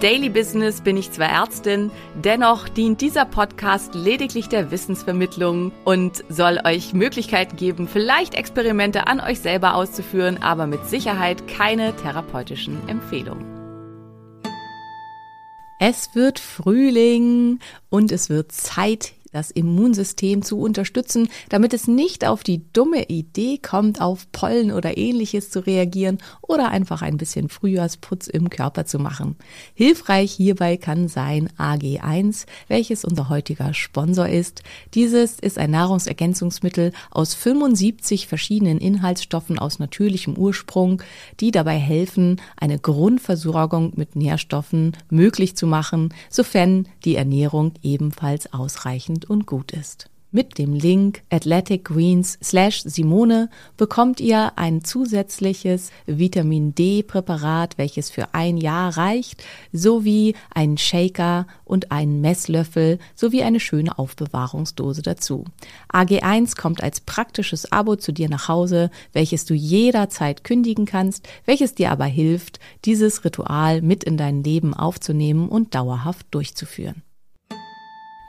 Daily Business bin ich zwar Ärztin, dennoch dient dieser Podcast lediglich der Wissensvermittlung und soll euch Möglichkeiten geben, vielleicht Experimente an euch selber auszuführen, aber mit Sicherheit keine therapeutischen Empfehlungen. Es wird Frühling und es wird Zeit, das Immunsystem zu unterstützen, damit es nicht auf die dumme Idee kommt, auf Pollen oder ähnliches zu reagieren oder einfach ein bisschen Frühjahrsputz im Körper zu machen. Hilfreich hierbei kann sein AG1, welches unser heutiger Sponsor ist. Dieses ist ein Nahrungsergänzungsmittel aus 75 verschiedenen Inhaltsstoffen aus natürlichem Ursprung, die dabei helfen, eine Grundversorgung mit Nährstoffen möglich zu machen, sofern die Ernährung ebenfalls ausreichend und gut ist. Mit dem Link Athletic Greens slash Simone bekommt ihr ein zusätzliches Vitamin D Präparat, welches für ein Jahr reicht, sowie einen Shaker und einen Messlöffel sowie eine schöne Aufbewahrungsdose dazu. AG1 kommt als praktisches Abo zu dir nach Hause, welches du jederzeit kündigen kannst, welches dir aber hilft, dieses Ritual mit in dein Leben aufzunehmen und dauerhaft durchzuführen.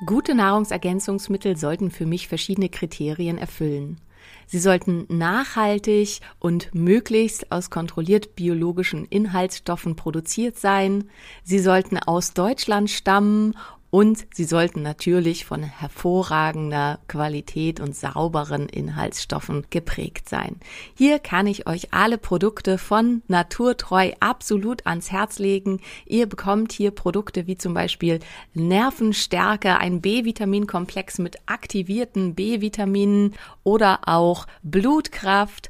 Gute Nahrungsergänzungsmittel sollten für mich verschiedene Kriterien erfüllen. Sie sollten nachhaltig und möglichst aus kontrolliert biologischen Inhaltsstoffen produziert sein. Sie sollten aus Deutschland stammen und sie sollten natürlich von hervorragender Qualität und sauberen Inhaltsstoffen geprägt sein. Hier kann ich euch alle Produkte von Naturtreu absolut ans Herz legen. Ihr bekommt hier Produkte wie zum Beispiel Nervenstärke, ein B-Vitaminkomplex mit aktivierten B-Vitaminen oder auch Blutkraft,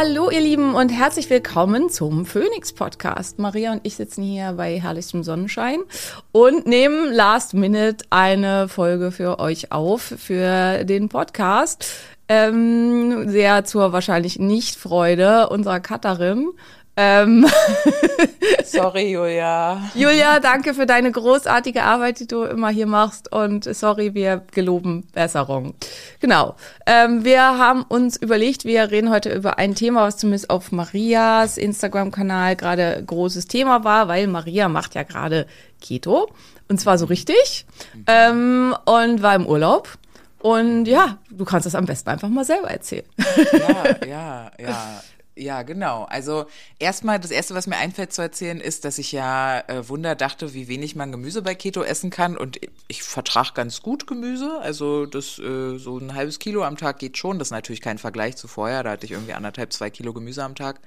Hallo ihr Lieben und herzlich willkommen zum Phoenix Podcast. Maria und ich sitzen hier bei herrlichstem Sonnenschein und nehmen last minute eine Folge für euch auf für den Podcast. Ähm, sehr zur wahrscheinlich nicht Freude unserer Cutterin. Ähm Sorry, Julia. Julia, danke für deine großartige Arbeit, die du immer hier machst. Und sorry, wir geloben Besserung. Genau. Ähm, wir haben uns überlegt, wir reden heute über ein Thema, was zumindest auf Marias Instagram-Kanal gerade großes Thema war, weil Maria macht ja gerade Keto. Und zwar so richtig. Ähm, und war im Urlaub. Und ja, du kannst das am besten einfach mal selber erzählen. Ja, ja, ja. Ja, genau. Also erstmal, das Erste, was mir einfällt zu erzählen, ist, dass ich ja äh, Wunder dachte, wie wenig man Gemüse bei Keto essen kann. Und ich vertrage ganz gut Gemüse. Also das äh, so ein halbes Kilo am Tag geht schon. Das ist natürlich kein Vergleich zu vorher. Da hatte ich irgendwie anderthalb, zwei Kilo Gemüse am Tag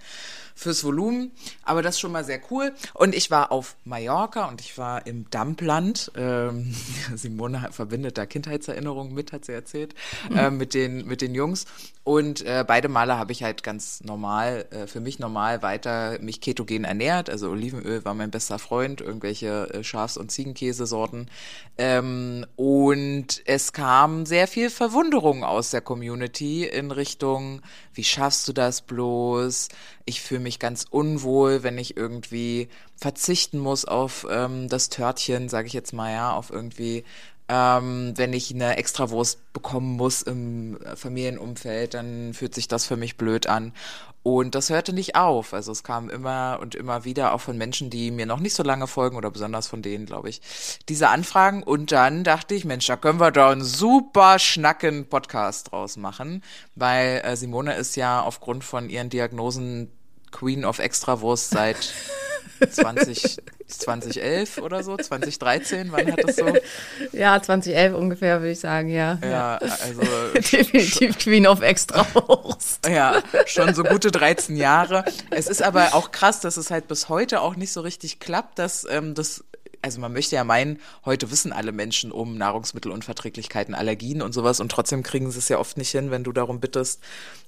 fürs Volumen. Aber das ist schon mal sehr cool. Und ich war auf Mallorca und ich war im Dampland. Ähm, Simone verbindet da Kindheitserinnerungen mit, hat sie erzählt, mhm. äh, mit, den, mit den Jungs. Und äh, beide Male habe ich halt ganz normal, äh, für mich normal weiter mich ketogen ernährt. Also Olivenöl war mein bester Freund, irgendwelche äh, Schafs- und Ziegenkäsesorten. Ähm, und es kam sehr viel Verwunderung aus der Community in Richtung, wie schaffst du das bloß? Ich fühle mich ganz unwohl, wenn ich irgendwie verzichten muss auf ähm, das Törtchen, sage ich jetzt mal, ja, auf irgendwie Ähm, wenn ich eine Extrawurst bekommen muss im Familienumfeld, dann fühlt sich das für mich blöd an. Und das hörte nicht auf. Also es kam immer und immer wieder auch von Menschen, die mir noch nicht so lange folgen oder besonders von denen, glaube ich, diese Anfragen. Und dann dachte ich, Mensch, da können wir doch einen super schnacken Podcast draus machen, weil äh, Simone ist ja aufgrund von ihren Diagnosen Queen of Extrawurst seit 20, 2011 oder so, 2013, wann hat das so? Ja, 2011 ungefähr, würde ich sagen, ja. Ja, also Definitiv Queen of Extrawurst. Ja, schon so gute 13 Jahre. Es ist aber auch krass, dass es halt bis heute auch nicht so richtig klappt, dass ähm, das also man möchte ja meinen, heute wissen alle Menschen um Nahrungsmittelunverträglichkeiten, Allergien und sowas und trotzdem kriegen sie es ja oft nicht hin, wenn du darum bittest,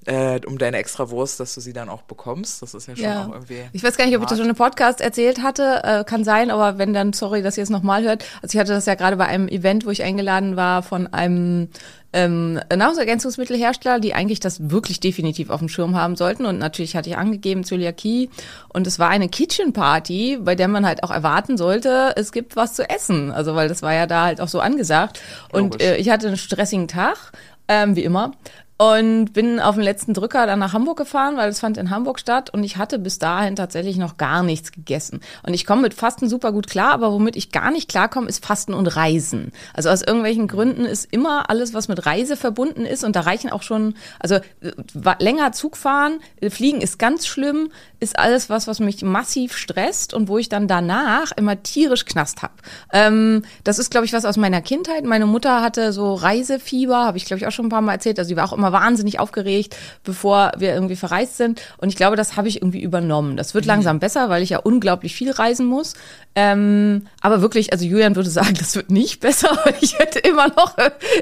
äh, um deine extra Wurst, dass du sie dann auch bekommst. Das ist ja schon Ja. auch irgendwie. Ich weiß gar nicht, ob ich das schon im Podcast erzählt hatte. Äh, kann sein, aber wenn dann, sorry, dass ihr es nochmal hört. Also ich hatte das ja gerade bei einem Event, wo ich eingeladen war von einem ähm, Nahrungsergänzungsmittelhersteller, die eigentlich das wirklich definitiv auf dem Schirm haben sollten. Und natürlich hatte ich angegeben Zöliakie. Und es war eine Kitchen Party, bei der man halt auch erwarten sollte, es gibt was zu essen. Also weil das war ja da halt auch so angesagt. Und äh, ich hatte einen stressigen Tag, ähm, wie immer. Und bin auf den letzten Drücker dann nach Hamburg gefahren, weil es fand in Hamburg statt und ich hatte bis dahin tatsächlich noch gar nichts gegessen. Und ich komme mit Fasten super gut klar, aber womit ich gar nicht klarkomme, ist Fasten und Reisen. Also aus irgendwelchen Gründen ist immer alles, was mit Reise verbunden ist und da reichen auch schon, also äh, länger Zug fahren, äh, fliegen ist ganz schlimm, ist alles was, was mich massiv stresst und wo ich dann danach immer tierisch Knast hab. Ähm, das ist, glaube ich, was aus meiner Kindheit. Meine Mutter hatte so Reisefieber, habe ich, glaube ich, auch schon ein paar Mal erzählt. Also sie war auch immer wahnsinnig aufgeregt, bevor wir irgendwie verreist sind. Und ich glaube, das habe ich irgendwie übernommen. Das wird langsam besser, weil ich ja unglaublich viel reisen muss. Ähm, aber wirklich, also Julian würde sagen, das wird nicht besser, weil ich hätte immer noch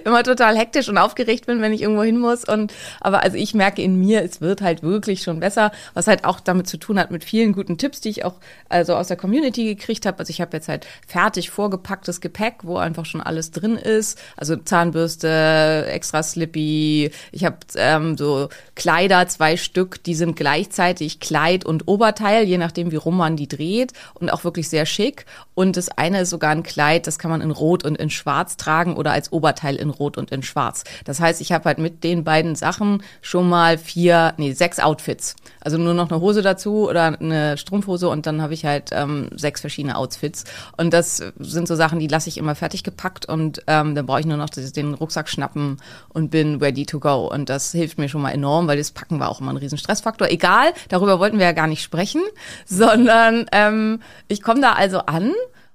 immer total hektisch und aufgeregt bin, wenn ich irgendwo hin muss. Und aber also ich merke in mir, es wird halt wirklich schon besser, was halt auch damit zu tun hat mit vielen guten Tipps, die ich auch also aus der Community gekriegt habe. Also ich habe jetzt halt fertig vorgepacktes Gepäck, wo einfach schon alles drin ist. Also Zahnbürste, extra Slippy. Ich habe ähm, so Kleider, zwei Stück, die sind gleichzeitig Kleid und Oberteil, je nachdem wie rum man die dreht und auch wirklich sehr schick. Und das eine ist sogar ein Kleid, das kann man in Rot und in Schwarz tragen oder als Oberteil in Rot und in Schwarz. Das heißt, ich habe halt mit den beiden Sachen schon mal vier, nee, sechs Outfits. Also nur noch eine Hose dazu oder eine Strumpfhose und dann habe ich halt ähm, sechs verschiedene Outfits. Und das sind so Sachen, die lasse ich immer fertig gepackt und ähm, dann brauche ich nur noch den Rucksack schnappen und bin ready to go. Und das hilft mir schon mal enorm, weil das Packen war auch immer ein riesen Stressfaktor. Egal, darüber wollten wir ja gar nicht sprechen, sondern ähm, ich komme da also an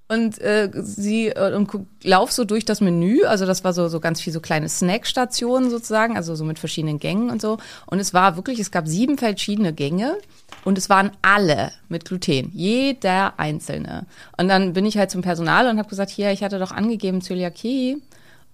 und äh, sie äh, und lauf so durch das Menü, also das war so so ganz viel so kleine Snackstationen sozusagen, also so mit verschiedenen Gängen und so. Und es war wirklich, es gab sieben verschiedene Gänge und es waren alle mit Gluten, jeder einzelne. Und dann bin ich halt zum Personal und habe gesagt, hier, ich hatte doch angegeben Zöliakie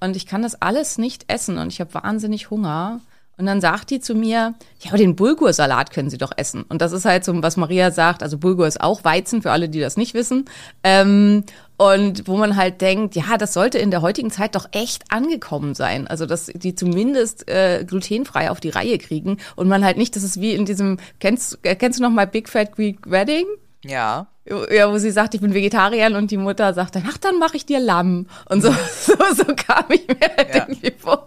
und ich kann das alles nicht essen und ich habe wahnsinnig Hunger. Und dann sagt die zu mir, ja, aber den Bulgursalat können Sie doch essen. Und das ist halt so, was Maria sagt, also Bulgur ist auch Weizen, für alle, die das nicht wissen. Ähm, und wo man halt denkt, ja, das sollte in der heutigen Zeit doch echt angekommen sein. Also, dass die zumindest äh, glutenfrei auf die Reihe kriegen und man halt nicht, das ist wie in diesem, kennst, äh, kennst du noch mal Big Fat Greek Wedding? Ja. Ja, wo sie sagt, ich bin Vegetarierin und die Mutter sagt dann, ach, dann mache ich dir Lamm. Und so, so, so kam ich mir halt Ja. irgendwie vor.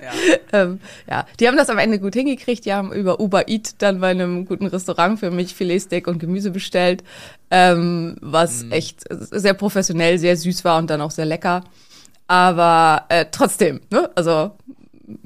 Ja. ähm, ja, die haben das am Ende gut hingekriegt. Die haben über Uber Eat dann bei einem guten Restaurant für mich Filetsteak und Gemüse bestellt, ähm, was Mhm. echt sehr professionell, sehr süß war und dann auch sehr lecker. Aber äh, trotzdem, ne? Also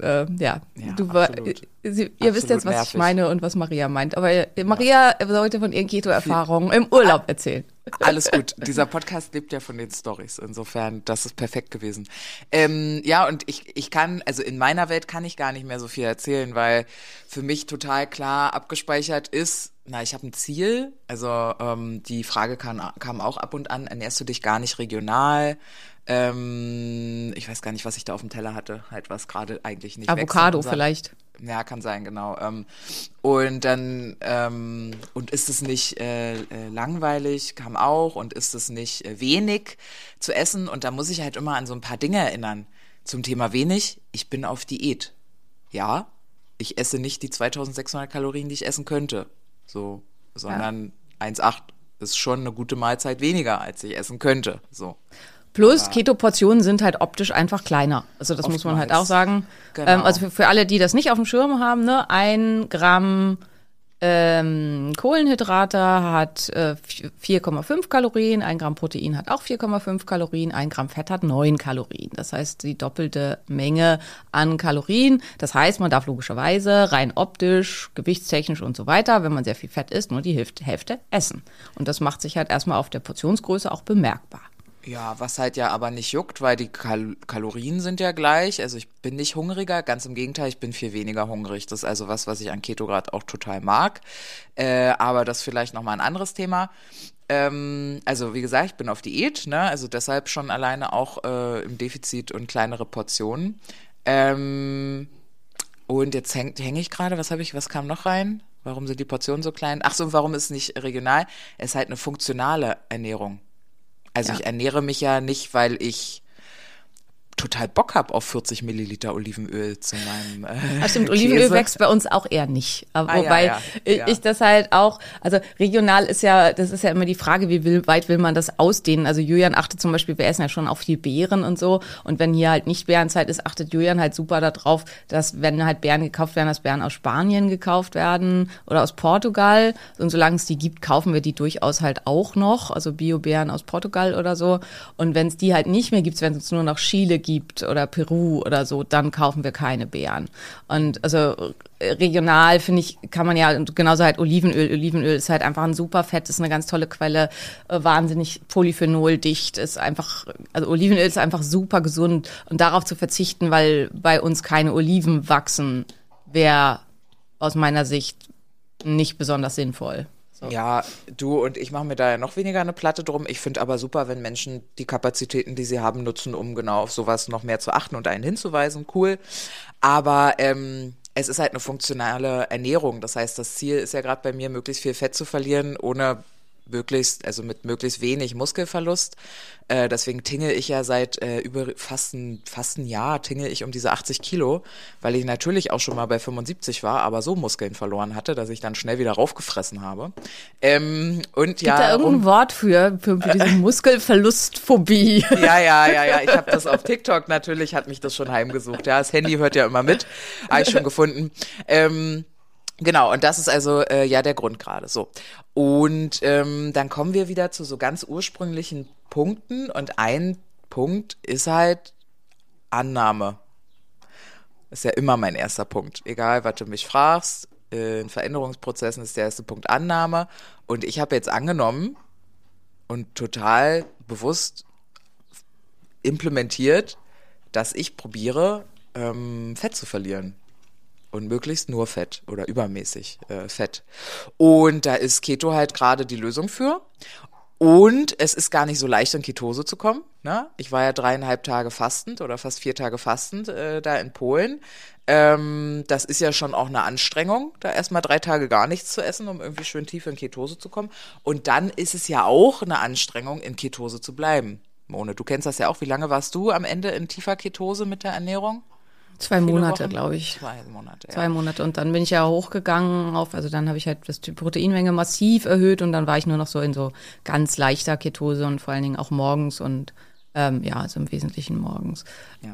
äh, ja, Ja, du war, äh, Sie, ihr wisst Absolut jetzt, was nervig. ich meine und was Maria meint. Aber äh, Maria sollte von ihren Keto-Erfahrungen im Urlaub erzählen. Alles gut. Dieser Podcast lebt ja von den Stories. Insofern, das ist perfekt gewesen. Ähm, ja, und ich, ich kann, also in meiner Welt kann ich gar nicht mehr so viel erzählen, weil für mich total klar abgespeichert ist, na, ich habe ein Ziel. Also ähm, die Frage kam, kam auch ab und an, ernährst du dich gar nicht regional? Ähm, ich weiß gar nicht, was ich da auf dem Teller hatte. Halt was gerade eigentlich nicht Avocado vielleicht. ja, kann sein, genau. Ähm, und dann, ähm, und ist es nicht äh, äh, langweilig, kam auch, und ist es nicht äh, wenig zu essen? Und da muss ich halt immer an so ein paar Dinge erinnern. Zum Thema wenig, ich bin auf Diät. Ja, ich esse nicht die 2600 Kalorien, die ich essen könnte. So, sondern 1,8 ist schon eine gute Mahlzeit weniger, als ich essen könnte. So. Plus, Keto-Portionen sind halt optisch einfach kleiner. Also das muss man halt auch sagen. Genau. Ähm, also für, für alle, die das nicht auf dem Schirm haben, ne, ein Gramm ähm, Kohlenhydrate hat äh, 4,5 Kalorien, ein Gramm Protein hat auch 4,5 Kalorien, ein Gramm Fett hat 9 Kalorien. Das heißt, die doppelte Menge an Kalorien. Das heißt, man darf logischerweise rein optisch, gewichtstechnisch und so weiter, wenn man sehr viel Fett isst, nur die Hälfte, Hälfte essen. Und das macht sich halt erstmal auf der Portionsgröße auch bemerkbar. Ja, was halt ja aber nicht juckt, weil die Kal Kalorien sind ja gleich. Also ich bin nicht hungriger, ganz im Gegenteil, ich bin viel weniger hungrig. Das ist also was, was ich an Keto gerade auch total mag. Äh, aber das vielleicht nochmal ein anderes Thema. Ähm, also wie gesagt, ich bin auf Diät, ne? Also deshalb schon alleine auch äh, im Defizit und kleinere Portionen. Ähm, und jetzt hänge ich gerade, was habe ich, was kam noch rein? Warum sind die Portionen so klein? Ach so, und warum ist es nicht regional? Es ist halt eine funktionale Ernährung. Also Ja. ich ernähre mich ja nicht, weil ich total Bock habe auf 40 Milliliter Olivenöl zu meinem äh, stimmt, Olivenöl Käse. wächst bei uns auch eher nicht. Aber Ah, ja, wobei ja, ich- ja. ich das halt auch, also regional ist ja, das ist ja immer die Frage, wie will, weit will man das ausdehnen? Also Julian achtet zum Beispiel, wir essen ja schon auf viel Beeren und so. Und wenn hier halt nicht Beerenzeit ist, achtet Julian halt super darauf, dass wenn halt Beeren gekauft werden, dass Beeren aus Spanien gekauft werden oder aus Portugal. Und solange es die gibt, kaufen wir die durchaus halt auch noch. Also Bio-Beeren aus Portugal oder so. Und wenn es die halt nicht mehr gibt, wenn es nur noch Chile gibt oder Peru oder so, dann kaufen wir keine Beeren. Und also äh, regional finde ich, kann man ja genauso halt Olivenöl. Olivenöl ist halt einfach ein super Fett, ist eine ganz tolle Quelle, äh, wahnsinnig polyphenoldicht, ist einfach, also Olivenöl ist einfach super gesund und darauf zu verzichten, weil bei uns keine Oliven wachsen, wäre aus meiner Sicht nicht besonders sinnvoll. So. Ja, du und ich mache mir da ja noch weniger eine Platte drum. Ich finde aber super, wenn Menschen die Kapazitäten, die sie haben, nutzen, um genau auf sowas noch mehr zu achten und einen hinzuweisen. Cool. Aber ähm, es ist halt eine funktionale Ernährung. Das heißt, das Ziel ist ja gerade bei mir, möglichst viel Fett zu verlieren, ohne möglichst, also mit möglichst wenig Muskelverlust. Äh, deswegen tingle ich ja seit äh, über fast ein, fast ein Jahr tingle ich um diese 80 Kilo, weil ich natürlich auch schon mal bei 75 war, aber so Muskeln verloren hatte, dass ich dann schnell wieder raufgefressen habe. Ähm, und Gibt ja, da irgendein um- Wort für, für, für diese Muskelverlustphobie? ja, ja, ja, ja. Ich habe das auf TikTok natürlich, hat mich das schon heimgesucht. Ja, das Handy hört ja immer mit. Habe ich schon gefunden. Ähm, genau, und das ist also äh, ja der Grund gerade. So. Und ähm, dann kommen wir wieder zu so ganz ursprünglichen Punkten. Und ein Punkt ist halt Annahme. Ist ja immer mein erster Punkt. Egal, was du mich fragst, äh, in Veränderungsprozessen ist der erste Punkt Annahme. Und ich habe jetzt angenommen und total bewusst implementiert, dass ich probiere, ähm, Fett zu verlieren. Und möglichst nur Fett oder übermäßig äh, Fett. Und da ist Keto halt gerade die Lösung für. Und es ist gar nicht so leicht, in Ketose zu kommen. Ne? Ich war ja dreieinhalb Tage fastend oder fast vier Tage fastend äh, da in Polen. Ähm, das ist ja schon auch eine Anstrengung, da erstmal drei Tage gar nichts zu essen, um irgendwie schön tief in Ketose zu kommen. Und dann ist es ja auch eine Anstrengung, in Ketose zu bleiben. Mone, du kennst das ja auch. Wie lange warst du am Ende in tiefer Ketose mit der Ernährung? Zwei Monate, glaube ich. Zwei Monate, ja. Zwei Monate und dann bin ich ja hochgegangen auf, also dann habe ich halt das, die Proteinmenge massiv erhöht und dann war ich nur noch so in so ganz leichter Ketose und vor allen Dingen auch morgens und ähm, ja, also im Wesentlichen morgens,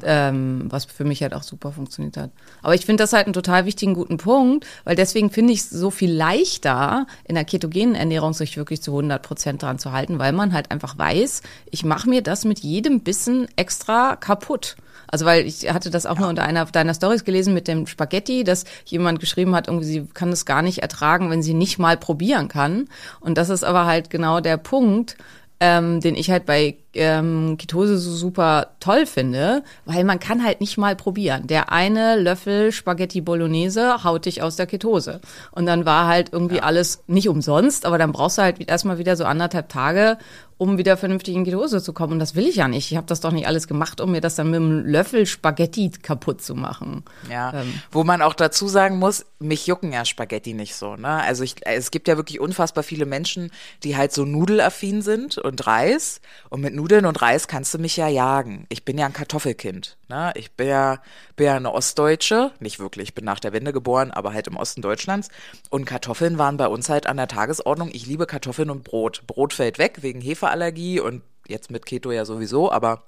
ähm, was für mich halt auch super funktioniert hat. Aber ich finde das halt einen total wichtigen, guten Punkt, weil deswegen finde ich es so viel leichter, in der ketogenen Ernährung sich wirklich zu 100 Prozent dran zu halten, weil man halt einfach weiß, ich mache mir das mit jedem Bissen extra kaputt. Also weil ich hatte das auch nur unter einer deiner Stories gelesen mit dem Spaghetti, dass jemand geschrieben hat, irgendwie sie kann es gar nicht ertragen, wenn sie nicht mal probieren kann. Und das ist aber halt genau der Punkt, ähm, den ich halt bei ähm, Ketose so super toll finde, weil man kann halt nicht mal probieren. Der eine Löffel Spaghetti Bolognese haut dich aus der Ketose. Und dann war halt irgendwie alles nicht umsonst, aber dann brauchst du halt erstmal wieder so anderthalb Tage, um wieder vernünftig in Ketose zu kommen. Und das will ich ja nicht. Ich habe das doch nicht alles gemacht, um mir das dann mit einem Löffel Spaghetti kaputt zu machen. Ja, Ähm. wo man auch dazu sagen muss, mich jucken ja Spaghetti nicht so. Ne? Also ich, es gibt ja wirklich unfassbar viele Menschen, die halt so nudelaffin sind und Reis. Und mit Nudeln und Reis kannst du mich ja jagen. Ich bin ja ein Kartoffelkind. Ne? Ich bin ja, bin ja eine Ostdeutsche. Nicht wirklich, ich bin nach der Wende geboren, aber halt im Osten Deutschlands. Und Kartoffeln waren bei uns halt an der Tagesordnung. Ich liebe Kartoffeln und Brot. Brot fällt weg wegen Hefeallergie und jetzt mit Keto ja sowieso, aber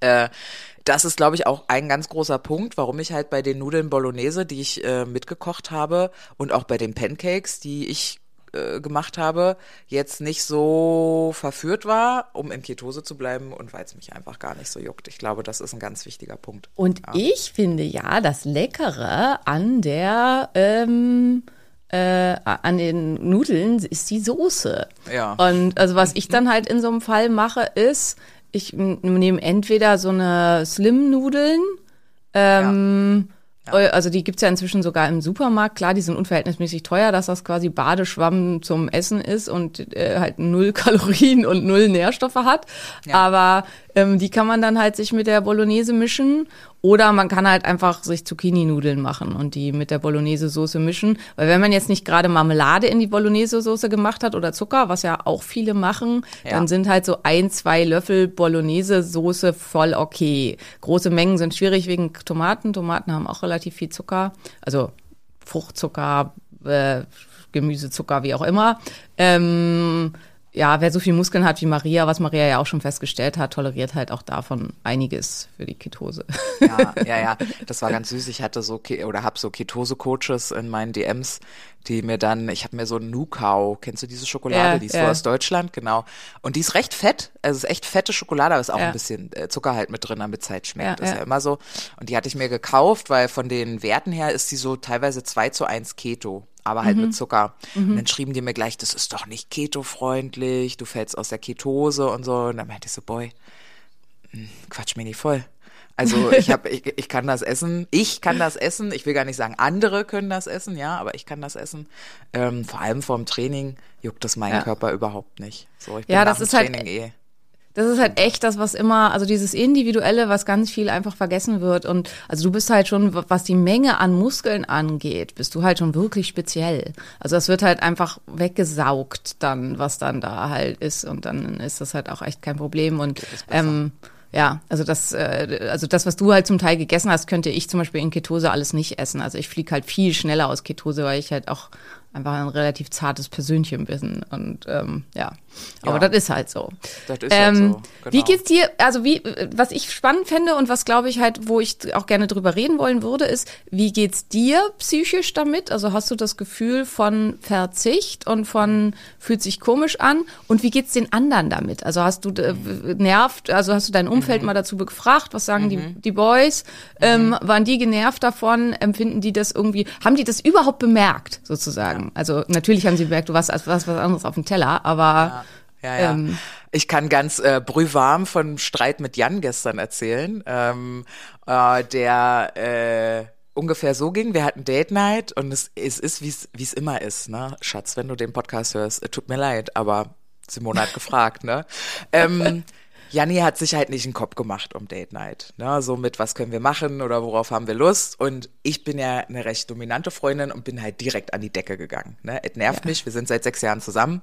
äh, das ist, glaube ich, auch ein ganz großer Punkt, warum ich halt bei den Nudeln Bolognese, die ich äh, mitgekocht habe und auch bei den Pancakes, die ich äh, gemacht habe, jetzt nicht so verführt war, um in Ketose zu bleiben und weil es mich einfach gar nicht so juckt. Ich glaube, das ist ein ganz wichtiger Punkt. Und ich finde ja, das Leckere an der ähm, äh, an den Nudeln ist die Soße. Ja. Und also was ich dann halt in so einem Fall mache, ist, ich nehme entweder so eine Slim-Nudeln, ähm, also die gibt's ja inzwischen sogar im Supermarkt. Klar, die sind unverhältnismäßig teuer, dass das quasi Badeschwamm zum Essen ist und äh, halt null Kalorien und null Nährstoffe hat. Aber ähm, die kann man dann halt sich mit der Bolognese mischen. Oder man kann halt einfach sich Zucchini-Nudeln machen und die mit der Bolognese-Soße mischen. Weil wenn man jetzt nicht gerade Marmelade in die Bolognese-Soße gemacht hat oder Zucker, was ja auch viele machen, Ja. dann sind halt so ein, zwei Löffel Bolognese-Soße voll okay. Große Mengen sind schwierig wegen Tomaten. Tomaten haben auch relativ viel Zucker. Also Fruchtzucker, äh, Gemüsezucker, wie auch immer. Ähm, ja, wer so viel Muskeln hat wie Maria, was Maria ja auch schon festgestellt hat, toleriert halt auch davon einiges für die Ketose. Ja, ja, ja, das war ganz süß. Ich hatte so oder habe so Ketose-Coaches in meinen DMs, die mir dann, ich habe mir so Nukau, kennst du diese Schokolade? Ja, die ist ja. so aus Deutschland, genau. Und die ist recht fett, also ist echt fette Schokolade, aber ist auch Ja. ein bisschen äh, Zucker halt mit drin, damit es halt schmeckt. Ist ja. immer so. Und die hatte ich mir gekauft, weil von den Werten her ist die so teilweise 2 zu 1 Keto. Aber halt Mhm. mit Zucker. Und dann schrieben die mir gleich, das ist doch nicht keto-freundlich, du fällst aus der Ketose und so. Und dann meinte ich so, boy, quatsch mir nicht voll. Also ich habe, ich, ich kann das essen. Ich kann das essen. Ich will gar nicht sagen, andere können das essen, ja, aber ich kann das essen. Ähm, vor allem vorm Training juckt das meinen Ja. Körper überhaupt nicht. So, ich bin Ja, das ist halt- Training eh. Das ist halt echt das, was immer, also dieses Individuelle, was ganz viel einfach vergessen wird. Und also du bist halt schon, was die Menge an Muskeln angeht, bist du halt schon wirklich speziell. Also das wird halt einfach weggesaugt dann, was dann da halt ist. Und dann ist das halt auch echt kein Problem. Und ähm, ja, also das, äh, also das, was du halt zum Teil gegessen hast, könnte ich zum Beispiel in Ketose alles nicht essen. Also ich fliege halt viel schneller aus Ketose, weil ich halt auch einfach ein relativ zartes Persönchen bin. Und ähm, ja, aber Ja. das ist halt so. Das ist halt so, Wie genau. geht's dir, also wie, was ich spannend fände und was glaube ich halt, wo ich auch gerne drüber reden wollen würde, ist, wie geht's dir psychisch damit? Also hast du das Gefühl von Verzicht und von fühlt sich komisch an? Und wie geht's den anderen damit? Also hast du äh, nervt, also hast du dein Umfeld Mhm. mal dazu gefragt, was sagen die, die Boys? Ähm, waren die genervt davon? Empfinden die das irgendwie, haben die das überhaupt bemerkt, sozusagen? Also natürlich haben sie bemerkt, du warst als was, was anderes auf dem Teller, aber Ja, ja. Ähm. ich kann ganz äh, brühwarm von Streit mit Jan gestern erzählen, ähm, äh, der äh, ungefähr so ging. Wir hatten Date Night und es, es ist, wie es wie es immer ist, ne? Schatz, wenn du den Podcast hörst, äh, tut mir leid, aber Simone hat gefragt, ne? Ähm, Janni hat sich halt nicht einen Kopf gemacht um Date Night. Ne? So mit, was können wir machen oder worauf haben wir Lust? Und ich bin ja eine recht dominante Freundin und bin halt direkt an die Decke gegangen. Ne? Es nervt mich, wir sind seit sechs Jahren zusammen.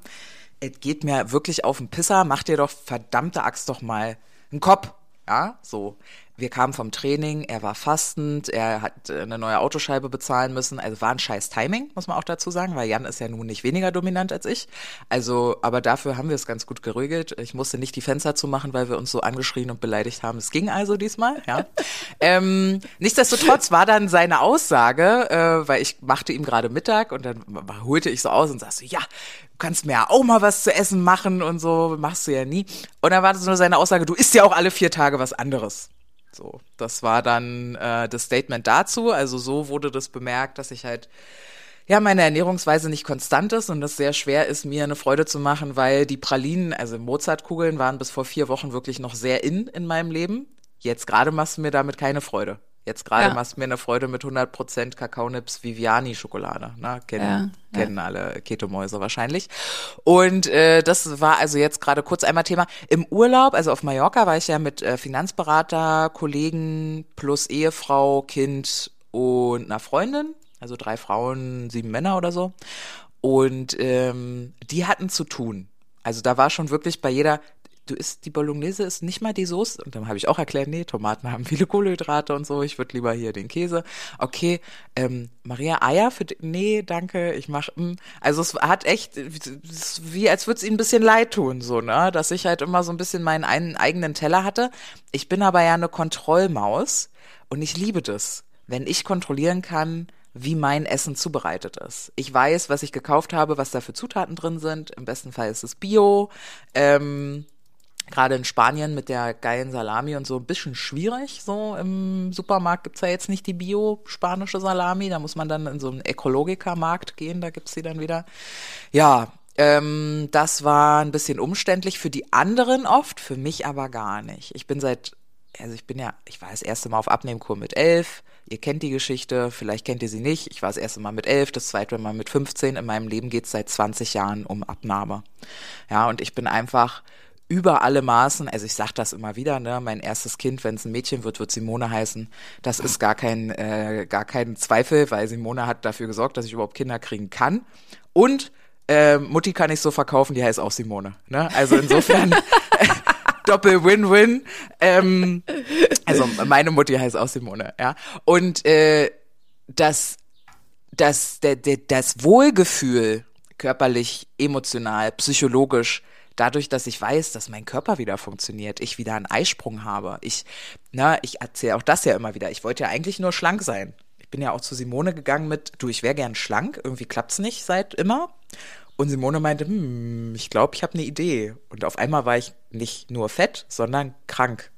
Es geht mir wirklich auf den Pisser, mach dir doch verdammte Axt doch mal einen Kopf. Ja, so. Wir kamen vom Training, er war fastend, er hat äh, eine neue Autoscheibe bezahlen müssen. Also war ein scheiß Timing, muss man auch dazu sagen, weil Jan ist ja nun nicht weniger dominant als ich. Also, aber dafür haben wir es ganz gut geregelt. Ich musste nicht die Fenster zumachen, weil wir uns so angeschrien und beleidigt haben. Es ging also diesmal, ja. ähm, nichtsdestotrotz war dann seine Aussage, äh, weil ich machte ihm gerade Mittag und dann holte ich so aus und sagte, ja, du kannst mir ja auch mal was zu essen machen und so, machst du ja nie. Und dann war das nur seine Aussage, du isst ja auch alle vier Tage was anderes. So, das war dann äh, das Statement dazu. Also so wurde das bemerkt, dass ich halt ja meine Ernährungsweise nicht konstant ist und es sehr schwer ist, mir eine Freude zu machen, weil die Pralinen, also Mozartkugeln, waren bis vor vier Wochen wirklich noch sehr in in meinem Leben. Jetzt gerade machst du mir damit keine Freude. Jetzt gerade Ja. machst du mir eine Freude mit 100% Kakaonips Viviani Schokolade. Ne? Kennen, Ja, ja. kennen alle Ketomäuse wahrscheinlich. Und äh, das war also jetzt gerade kurz einmal Thema. Im Urlaub, also auf Mallorca, war ich ja mit äh, Finanzberater, Kollegen plus Ehefrau, Kind und einer Freundin. Also drei Frauen, sieben Männer oder so. Und ähm, die hatten zu tun. Also da war schon wirklich bei jeder, du isst, die Bolognese ist nicht mal die Soße. Und dann habe ich auch erklärt, nee, Tomaten haben viele Kohlenhydrate und so, ich würde lieber hier den Käse. Okay, ähm, Maria, Eier für, nee, danke, ich mach, mm. also es hat echt, wie als würde es ihnen ein bisschen leid tun, so, ne, dass ich halt immer so ein bisschen meinen einen eigenen Teller hatte. Ich bin aber ja eine Kontrollmaus und ich liebe das, wenn ich kontrollieren kann, wie mein Essen zubereitet ist. Ich weiß, was ich gekauft habe, was da für Zutaten drin sind. Im besten Fall ist es Bio. Ähm, Gerade in Spanien mit der geilen Salami und so ein bisschen schwierig. So im Supermarkt gibt's ja jetzt nicht die bio-spanische Salami. Da muss man dann in so einen Ökologiker-Markt gehen, da gibt's sie dann wieder. Ja, ähm, das war ein bisschen umständlich für die anderen oft, für mich aber gar nicht. Ich bin seit, also ich bin ja, ich war das erste Mal auf Abnehmkur mit elf Ihr kennt die Geschichte, vielleicht kennt ihr sie nicht. Ich war das erste Mal mit elf, das zweite Mal mit 15. In meinem Leben geht es seit 20 Jahren um Abnahme. Ja, und ich bin einfach über alle Maßen, also ich sage das immer wieder, ne, mein erstes Kind, wenn es ein Mädchen wird, wird Simone heißen. Das ist gar kein, äh, gar kein Zweifel, weil Simone hat dafür gesorgt, dass ich überhaupt Kinder kriegen kann. Und äh, Mutti kann ich so verkaufen, die heißt auch Simone. Ne? Also insofern Doppel-Win-Win. Ähm, also meine Mutti heißt auch Simone, ja. Und äh, das, das, der, der, das Wohlgefühl körperlich, emotional, psychologisch, dadurch, dass ich weiß, dass mein Körper wieder funktioniert, ich wieder einen Eisprung habe. Ich, na, ich erzähle auch das ja immer wieder. Ich wollte ja eigentlich nur schlank sein. Ich bin ja auch zu Simone gegangen mit, du, ich wäre gern schlank, irgendwie klappt's nicht seit immer. Und Simone meinte, hm, ich glaube, ich habe eine Idee. Und auf einmal war ich nicht nur fett, sondern krank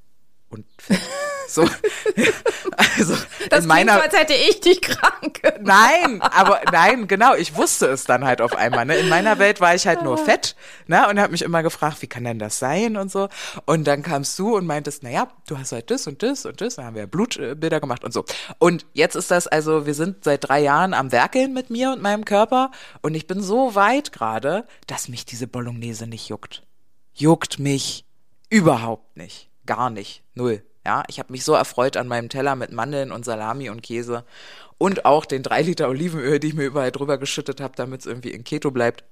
und fett. So, also das in meiner, so, als hätte ich dich krank. Gemacht. Nein, aber nein, genau. Ich wusste es dann halt auf einmal. Ne? In meiner Welt war ich halt nur fett, ne, und habe mich immer gefragt, wie kann denn das sein und so. Und dann kamst du und meintest, naja, du hast halt das und das und das. Dann haben wir Blutbilder gemacht und so. Und jetzt ist das also, wir sind seit drei Jahren am Werkeln mit mir und meinem Körper und ich bin so weit gerade, dass mich diese Bolognese nicht juckt. Juckt mich überhaupt nicht. Gar nicht. Null. Ja, ich habe mich so erfreut an meinem Teller mit Mandeln und Salami und Käse und auch den drei Liter Olivenöl, die ich mir überall drüber geschüttet habe, damit es irgendwie in Keto bleibt.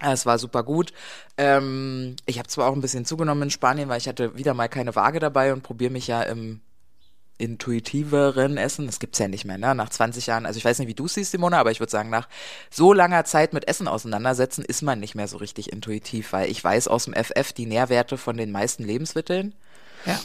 Es war super gut. Ähm, ich habe zwar auch ein bisschen zugenommen in Spanien, weil ich hatte wieder mal keine Waage dabei und probiere mich ja im intuitiveren Essen, das gibt's ja nicht mehr, ne? Nach 20 Jahren, also ich weiß nicht, wie du siehst, Simone, aber ich würde sagen, nach so langer Zeit mit Essen auseinandersetzen, ist man nicht mehr so richtig intuitiv, weil ich weiß aus dem FF die Nährwerte von den meisten Lebensmitteln. Ja.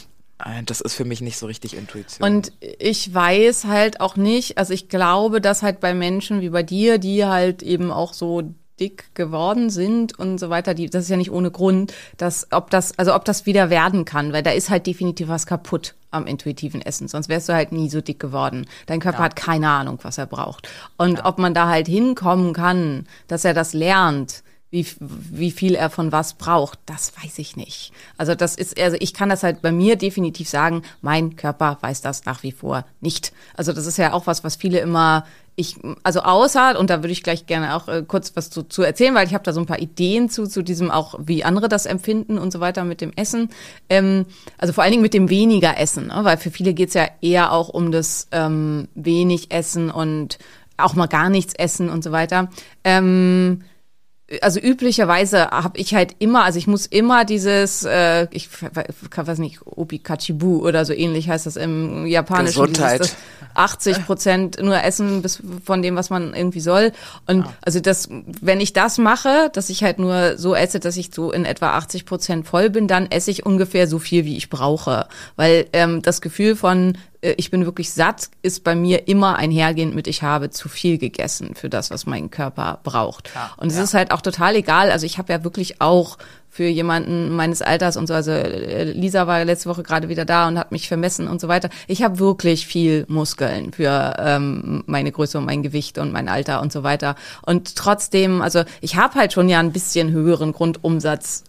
Äh, das ist für mich nicht so richtig Intuition. Und ich weiß halt auch nicht, also ich glaube, dass halt bei Menschen wie bei dir, die halt eben auch so dick geworden sind und so weiter, die, das ist ja nicht ohne Grund, dass ob das, also ob das wieder werden kann, weil da ist halt definitiv was kaputt am intuitiven Essen, sonst wärst du halt nie so dick geworden. Dein Körper ja. hat keine Ahnung, was er braucht. Und ja. ob man da halt hinkommen kann, dass er das lernt, wie, wie viel er von was braucht, das weiß ich nicht. Also das ist, also ich kann das halt bei mir definitiv sagen, mein Körper weiß das nach wie vor nicht. Also das ist ja auch was, was viele immer ich, also außer, und da würde ich gleich gerne auch äh, kurz was zu, zu erzählen, weil ich habe da so ein paar Ideen zu, zu diesem auch, wie andere das empfinden und so weiter mit dem Essen. Ähm, also vor allen Dingen mit dem weniger Essen, ne? weil für viele geht's ja eher auch um das ähm, wenig Essen und auch mal gar nichts essen und so weiter. Ähm, also üblicherweise habe ich halt immer, also ich muss immer dieses, äh, ich weiß nicht, Obikachibu oder so ähnlich heißt das im Japanischen. Gesundheit. 80 Prozent nur essen bis von dem, was man irgendwie soll. Und ah. also das, wenn ich das mache, dass ich halt nur so esse, dass ich so in etwa 80 Prozent voll bin, dann esse ich ungefähr so viel, wie ich brauche. Weil ähm, das Gefühl von ich bin wirklich satt, ist bei mir immer einhergehend mit, ich habe zu viel gegessen für das, was mein Körper braucht. Ja, und es ja. ist halt auch total egal. Also ich habe ja wirklich auch für jemanden meines Alters und so. Also äh, Lisa war letzte Woche gerade wieder da und hat mich vermessen und so weiter. Ich habe wirklich viel Muskeln für ähm, meine Größe und mein Gewicht und mein Alter und so weiter. Und trotzdem, also ich habe halt schon ja ein bisschen höheren Grundumsatz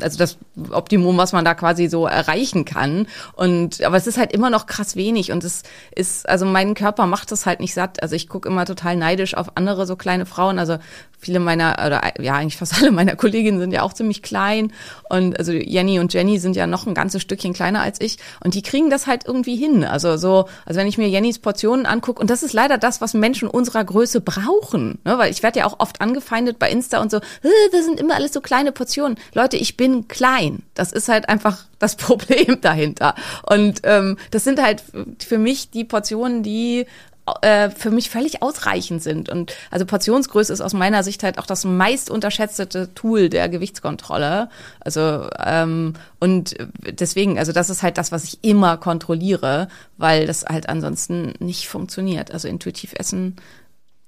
also das Optimum, was man da quasi so erreichen kann. Und aber es ist halt immer noch krass wenig und es ist, also mein Körper macht das halt nicht satt. Also ich gucke immer total neidisch auf andere so kleine Frauen. Also viele meiner, oder ja, eigentlich fast alle meiner Kolleginnen sind ja auch ziemlich klein. Und also Jenny und Jenny sind ja noch ein ganzes Stückchen kleiner als ich. Und die kriegen das halt irgendwie hin. Also so, also wenn ich mir Jennys Portionen angucke, und das ist leider das, was Menschen unserer Größe brauchen. Ne? Weil ich werde ja auch oft angefeindet bei Insta und so, das sind immer alles so kleine Portionen. Leute, ich bin klein. Das ist halt einfach das Problem dahinter. Und ähm, das sind halt für mich die Portionen, die äh, für mich völlig ausreichend sind. Und also Portionsgröße ist aus meiner Sicht halt auch das meist unterschätzte Tool der Gewichtskontrolle. Also ähm, und deswegen, also das ist halt das, was ich immer kontrolliere, weil das halt ansonsten nicht funktioniert. Also intuitiv essen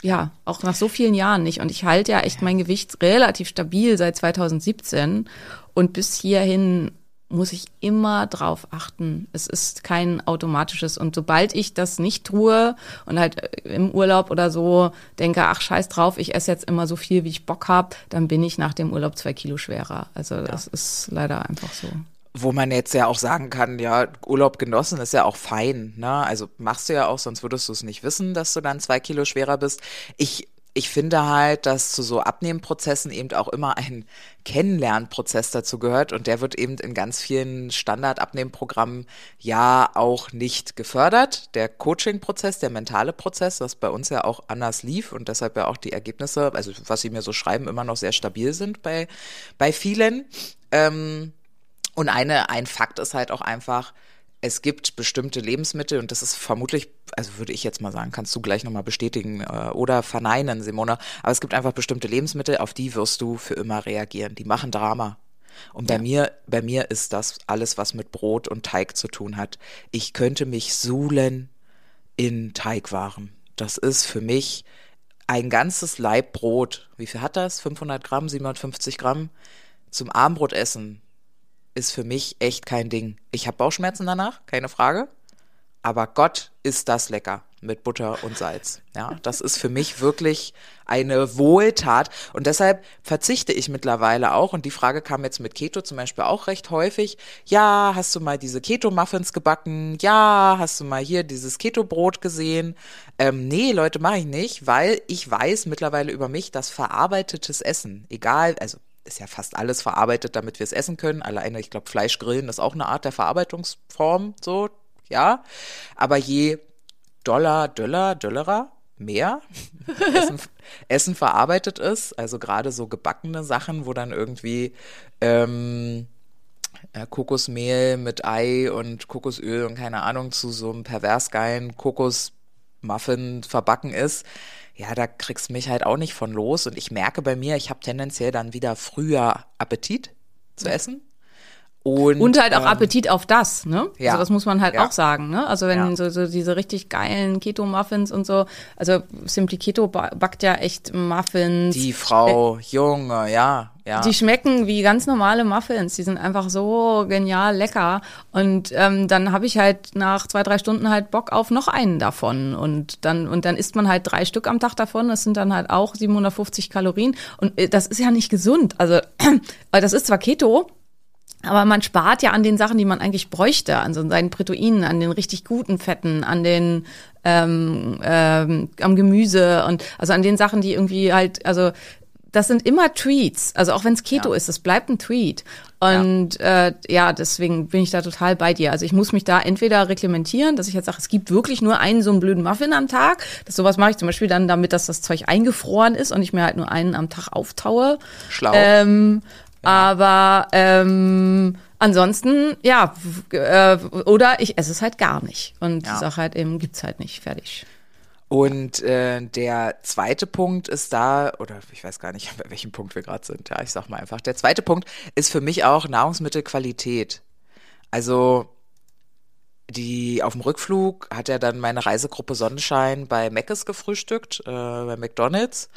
ja, auch nach so vielen Jahren nicht. Und ich halte ja echt mein Gewicht relativ stabil seit 2017. Und bis hierhin muss ich immer drauf achten. Es ist kein automatisches. Und sobald ich das nicht tue und halt im Urlaub oder so denke, ach scheiß drauf, ich esse jetzt immer so viel, wie ich Bock habe, dann bin ich nach dem Urlaub zwei Kilo schwerer. Also das ist leider einfach so. Wo man jetzt ja auch sagen kann, ja, Urlaub genossen ist ja auch fein, ne? Also machst du ja auch, sonst würdest du es nicht wissen, dass du dann zwei Kilo schwerer bist. Ich ich finde halt, dass zu so Abnehmprozessen eben auch immer ein Kennenlernprozess dazu gehört und der wird eben in ganz vielen Standardabnehmprogrammen ja auch nicht gefördert. Der Coaching-Prozess, der mentale Prozess, was bei uns ja auch anders lief und deshalb ja auch die Ergebnisse, also was sie mir so schreiben, immer noch sehr stabil sind bei, bei vielen. Ähm, und eine, ein Fakt ist halt auch einfach, es gibt bestimmte Lebensmittel und das ist vermutlich, also würde ich jetzt mal sagen, kannst du gleich nochmal bestätigen äh, oder verneinen, Simona, aber es gibt einfach bestimmte Lebensmittel, auf die wirst du für immer reagieren. Die machen Drama. Und bei ja. mir, bei mir ist das alles, was mit Brot und Teig zu tun hat. Ich könnte mich suhlen in Teigwaren. Das ist für mich ein ganzes Laib Brot. Wie viel hat das? 500 Gramm, 750 Gramm? Zum Abendbrot essen ist für mich echt kein Ding. Ich habe Bauchschmerzen danach, keine Frage. Aber Gott ist das lecker mit Butter und Salz. Ja, das ist für mich wirklich eine Wohltat. Und deshalb verzichte ich mittlerweile auch. Und die Frage kam jetzt mit Keto zum Beispiel auch recht häufig. Ja, hast du mal diese Keto-Muffins gebacken? Ja, hast du mal hier dieses Keto-Brot gesehen? Ähm, nee, Leute, mache ich nicht, weil ich weiß mittlerweile über mich, dass verarbeitetes Essen, egal, also ist ja fast alles verarbeitet, damit wir es essen können. Alleine, ich glaube, Fleischgrillen ist auch eine Art der Verarbeitungsform, so, ja. Aber je Dollar, Döller, Döllerer, mehr Essen, Essen, verarbeitet ist, also gerade so gebackene Sachen, wo dann irgendwie ähm, äh, Kokosmehl mit Ei und Kokosöl und keine Ahnung zu so einem pervers geilen Kokosmuffin verbacken ist, ja, da kriegst du mich halt auch nicht von los. Und ich merke bei mir, ich habe tendenziell dann wieder früher Appetit zu essen. Und, und halt auch ähm, Appetit auf das, ne? Ja. Also das muss man halt ja. auch sagen, ne? Also wenn ja. so, so diese richtig geilen Keto-Muffins und so, also Simply Keto backt ja echt Muffins. Die Frau, äh, Junge, ja, ja. Die schmecken wie ganz normale Muffins, die sind einfach so genial lecker. Und ähm, dann habe ich halt nach zwei, drei Stunden halt Bock auf noch einen davon. Und dann, und dann isst man halt drei Stück am Tag davon. Das sind dann halt auch 750 Kalorien. Und äh, das ist ja nicht gesund. Also, das ist zwar Keto, aber man spart ja an den Sachen, die man eigentlich bräuchte, an so seinen Proteinen, an den richtig guten Fetten, an den ähm, ähm, am Gemüse und also an den Sachen, die irgendwie halt, also das sind immer Tweets. Also auch wenn es Keto ja. ist, es bleibt ein Tweet. Und ja. Äh, ja, deswegen bin ich da total bei dir. Also ich muss mich da entweder reglementieren, dass ich jetzt sage, es gibt wirklich nur einen so einen blöden Muffin am Tag. Das sowas mache ich zum Beispiel dann damit, dass das Zeug eingefroren ist und ich mir halt nur einen am Tag auftaue. Schlau. Ähm, aber ähm, ansonsten, ja, äh, oder ich esse es halt gar nicht. Und ja. die Sache halt eben gibt's halt nicht. Fertig. Und äh, der zweite Punkt ist da, oder ich weiß gar nicht, bei welchem Punkt wir gerade sind. Ja, ich sag mal einfach. Der zweite Punkt ist für mich auch Nahrungsmittelqualität. Also die auf dem Rückflug hat ja dann meine Reisegruppe Sonnenschein bei Mc's gefrühstückt, äh, bei McDonald's.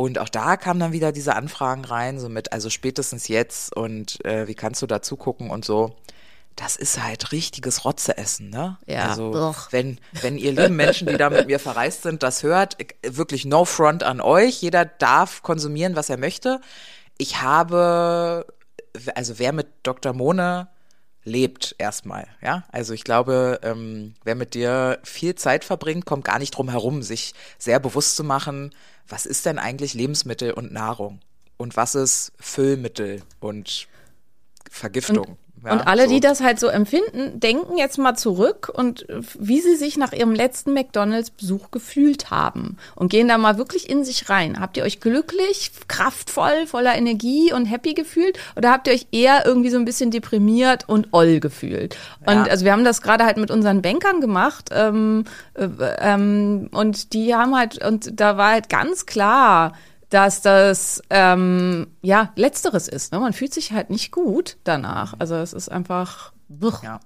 Und auch da kamen dann wieder diese Anfragen rein, so mit, also spätestens jetzt und äh, wie kannst du da zugucken und so. Das ist halt richtiges Rotzeessen, ne? Ja. Also, doch. wenn, wenn ihr lieben Menschen, die da mit mir verreist sind, das hört, wirklich no front an euch. Jeder darf konsumieren, was er möchte. Ich habe, also wer mit Dr. Mone lebt erstmal, ja. Also ich glaube, ähm, wer mit dir viel Zeit verbringt, kommt gar nicht drum herum, sich sehr bewusst zu machen, was ist denn eigentlich Lebensmittel und Nahrung? Und was ist Füllmittel und Vergiftung? Und Ja, und alle, so. die das halt so empfinden, denken jetzt mal zurück und äh, wie sie sich nach ihrem letzten McDonalds-Besuch gefühlt haben und gehen da mal wirklich in sich rein. Habt ihr euch glücklich, kraftvoll, voller Energie und happy gefühlt oder habt ihr euch eher irgendwie so ein bisschen deprimiert und oll gefühlt? Und Ja. also wir haben das gerade halt mit unseren Bankern gemacht ähm, äh, ähm, und die haben halt, und da war halt ganz klar, dass das ähm, ja letzteres ist. Ne? Man fühlt sich halt nicht gut danach. Also es ist einfach. Ja.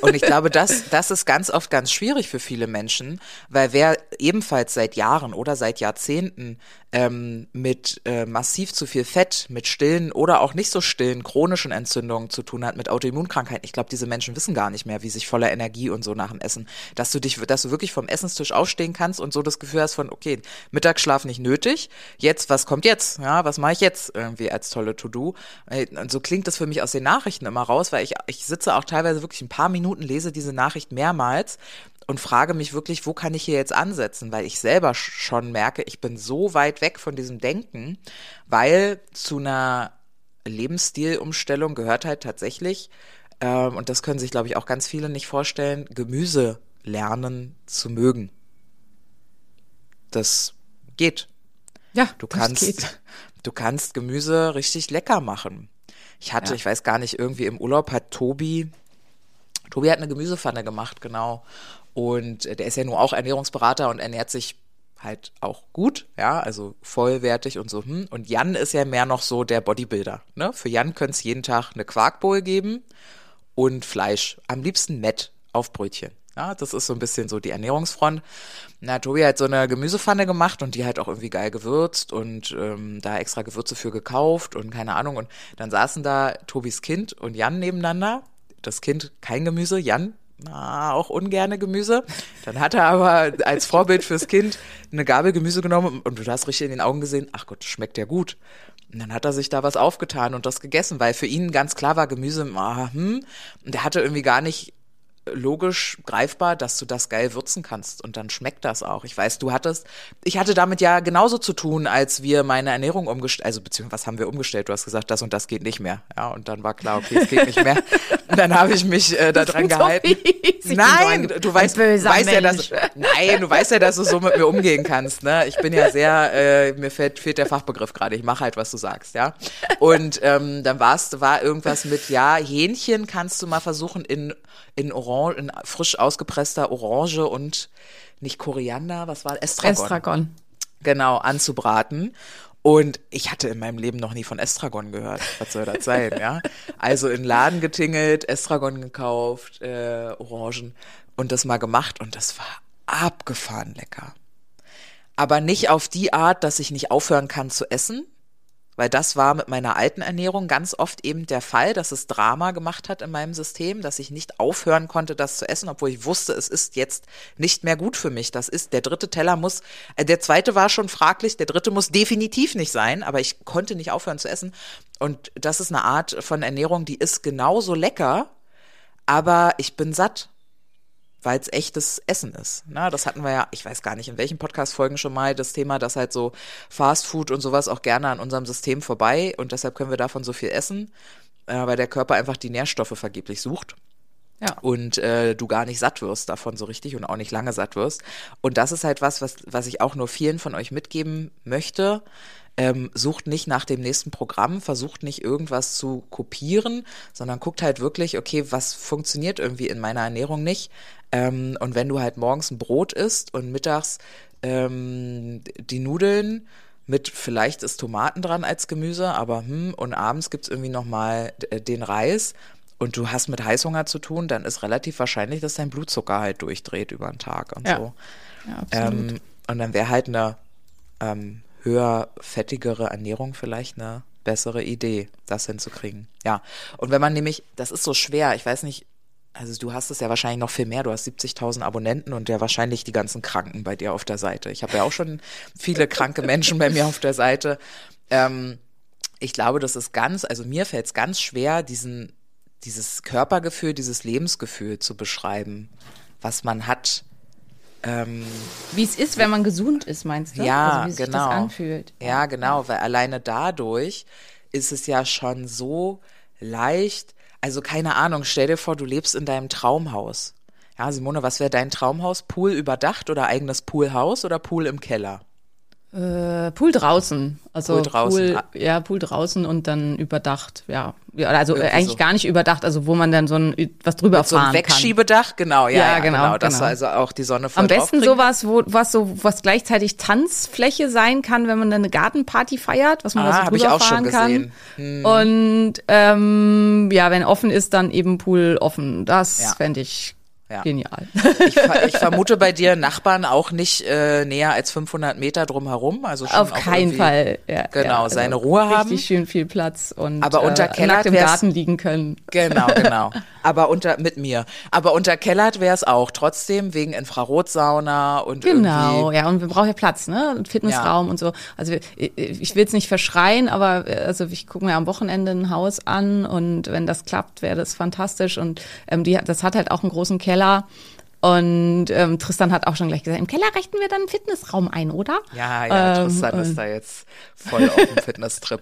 Und ich glaube, das, das ist ganz oft ganz schwierig für viele Menschen, weil wer ebenfalls seit Jahren oder seit Jahrzehnten ähm, mit äh, massiv zu viel Fett, mit stillen oder auch nicht so stillen chronischen Entzündungen zu tun hat, mit Autoimmunkrankheiten, ich glaube, diese Menschen wissen gar nicht mehr, wie sich voller Energie und so nach dem Essen, dass du dich, dass du wirklich vom Essenstisch aufstehen kannst und so das Gefühl hast von, okay, Mittagsschlaf nicht nötig, jetzt, was kommt jetzt? Ja, was mache ich jetzt irgendwie als tolle To-Do? Äh, Und so klingt das für mich aus den Nachrichten immer raus, weil ich, ich sitze auch teilweise wirklich ein paar Minuten, lese diese Nachricht mehrmals und frage mich wirklich, wo kann ich hier jetzt ansetzen, weil ich selber sch- schon merke, ich bin so weit weg von diesem Denken, weil zu einer Lebensstilumstellung gehört halt tatsächlich, ähm, und das können sich, glaube ich, auch ganz viele nicht vorstellen, Gemüse lernen zu mögen. Das geht. Ja, Du das kannst, geht. du kannst Gemüse richtig lecker machen. Ich hatte, Ja. ich weiß gar nicht, irgendwie im Urlaub hat Tobi, Tobi hat eine Gemüsepfanne gemacht, genau. Und äh, der ist ja nur auch Ernährungsberater und ernährt sich halt auch gut, ja, also vollwertig und so. Hm. Und Jan ist ja mehr noch so der Bodybuilder. Ne? Für Jan könnte es jeden Tag eine Quarkbowl geben und Fleisch. Am liebsten Mett auf Brötchen. Ja, das ist so ein bisschen so die Ernährungsfront. Na, Tobi hat so eine Gemüsepfanne gemacht und die halt auch irgendwie geil gewürzt und ähm, da extra Gewürze für gekauft und keine Ahnung. Und dann saßen da Tobis Kind und Jan nebeneinander. Das Kind kein Gemüse, Jan na, auch ungerne Gemüse. Dann hat er aber als Vorbild fürs Kind eine Gabel Gemüse genommen und du hast richtig in den Augen gesehen, ach Gott, schmeckt ja gut. Und dann hat er sich da was aufgetan und das gegessen, weil für ihn ganz klar war Gemüse, ah, hm, und er hatte irgendwie gar nicht logisch greifbar, dass du das geil würzen kannst und dann schmeckt das auch. Ich weiß, du hattest, ich hatte damit ja genauso zu tun, als wir meine Ernährung umgestellt, also beziehungsweise was haben wir umgestellt? Du hast gesagt, das und das geht nicht mehr. Ja, und dann war klar, okay, es geht nicht mehr. Und dann habe ich mich äh, da dran klingt so gehalten. so Nein, ein- du weißt, weißt ja, dass, nein, du weißt ja, dass du so mit mir umgehen kannst, ne? Ich bin ja sehr, äh, mir fehlt, fehlt der Fachbegriff gerade. Ich mache halt, was du sagst, ja. Und ähm, dann war's, war irgendwas mit, ja, Hähnchen kannst du mal versuchen in in Orange, in frisch ausgepresster Orange und nicht Koriander, was war Estragon, Estragon. genau anzubraten. Und ich hatte in meinem Leben noch nie von Estragon gehört. Was soll das sein, ja? Also in den Laden getingelt, Estragon gekauft, äh, Orangen und das mal gemacht und das war abgefahren lecker. Aber nicht auf die Art, dass ich nicht aufhören kann zu essen, weil das war mit meiner alten Ernährung ganz oft eben der Fall, dass es Drama gemacht hat in meinem System, dass ich nicht aufhören konnte, das zu essen, obwohl ich wusste, es ist jetzt nicht mehr gut für mich. Das ist, der dritte Teller muss, äh, der zweite war schon fraglich, der dritte muss definitiv nicht sein, aber ich konnte nicht aufhören zu essen. Und das ist eine Art von Ernährung, die ist genauso lecker, aber ich bin satt weil es echtes Essen ist. Na, das hatten wir ja, ich weiß gar nicht, in welchen Podcast-Folgen schon mal das Thema, dass halt so Fast Food und sowas auch gerne an unserem System vorbei und deshalb können wir davon so viel essen, äh, weil der Körper einfach die Nährstoffe vergeblich sucht Ja. und äh, du gar nicht satt wirst davon so richtig und auch nicht lange satt wirst. Und das ist halt was, was, was ich auch nur vielen von euch mitgeben möchte. Ähm, sucht nicht nach dem nächsten Programm, versucht nicht irgendwas zu kopieren, sondern guckt halt wirklich, okay, was funktioniert irgendwie in meiner Ernährung nicht. Ähm, und wenn du halt morgens ein Brot isst und mittags ähm, die Nudeln mit vielleicht ist Tomaten dran als Gemüse, aber hm, und abends gibt's irgendwie nochmal den Reis und du hast mit Heißhunger zu tun, dann ist relativ wahrscheinlich, dass dein Blutzucker halt durchdreht über den Tag und Ja. so. Ja, absolut. Ähm, und dann wäre halt eine ähm, höher fettigere Ernährung vielleicht eine bessere Idee, das hinzukriegen. Ja. Und wenn man nämlich, das ist so schwer, ich weiß nicht, also du hast es ja wahrscheinlich noch viel mehr, du hast 70.000 Abonnenten und ja wahrscheinlich die ganzen Kranken bei dir auf der Seite. Ich habe ja auch schon viele kranke Menschen bei mir auf der Seite. Ähm, ich glaube, das ist ganz, also mir fällt es ganz schwer, diesen, dieses Körpergefühl, dieses Lebensgefühl zu beschreiben, was man hat. Ähm, Wie es ist, wenn man gesund ist, meinst du? ja, also, wie sich genau. das anfühlt. Ja, genau, weil alleine dadurch ist es ja schon so leicht, Also keine Ahnung, stell dir vor, du lebst in deinem Traumhaus. Ja, Simone, was wäre dein Traumhaus? Pool überdacht oder eigenes Poolhaus oder Pool im Keller? Äh, Pool draußen. Also Pool draußen. Pool, ja, Pool draußen und dann überdacht. Ja, ja also äh, Irgendwie eigentlich so. gar nicht überdacht, also wo man dann so ein was drüber So ein fahren kann. Wegschiebedach, genau, ja, Ja, ja, genau, genau, dass genau. also auch die Sonne voll Am besten sowas, wo was so was gleichzeitig Tanzfläche sein kann, wenn man dann eine Gartenparty feiert, was man Ah, da so drüber auch schon fahren kann. gesehen. Hm. Und ähm, ja, wenn offen ist, dann eben Pool offen. Das Ja. fände ich Ja. genial. Ich, ich vermute bei dir Nachbarn auch nicht äh, näher als 500 Meter drumherum. Also schon Auf keinen Fall. Ja, Genau, ja, also seine Ruhe haben. Richtig schön viel Platz und Aber unter äh, nackt im Garten liegen können. Genau, genau. Aber unter mit mir. Aber unterkellert wäre es auch trotzdem wegen Infrarotsauna und Genau, ja, und wir brauchen ja Platz, ne? Und Fitnessraum und so. Also ich, ich will es nicht verschreien, aber äh, also ich gucke mir am Wochenende ein Haus an und wenn das klappt, wäre das fantastisch. Und ähm, die, das hat halt auch einen großen Keller. Und ähm, Tristan hat auch schon gleich gesagt, im Keller richten wir dann einen Fitnessraum ein, oder? Ja, ja, Ähm, Tristan ist da jetzt voll auf dem Fitnesstrip.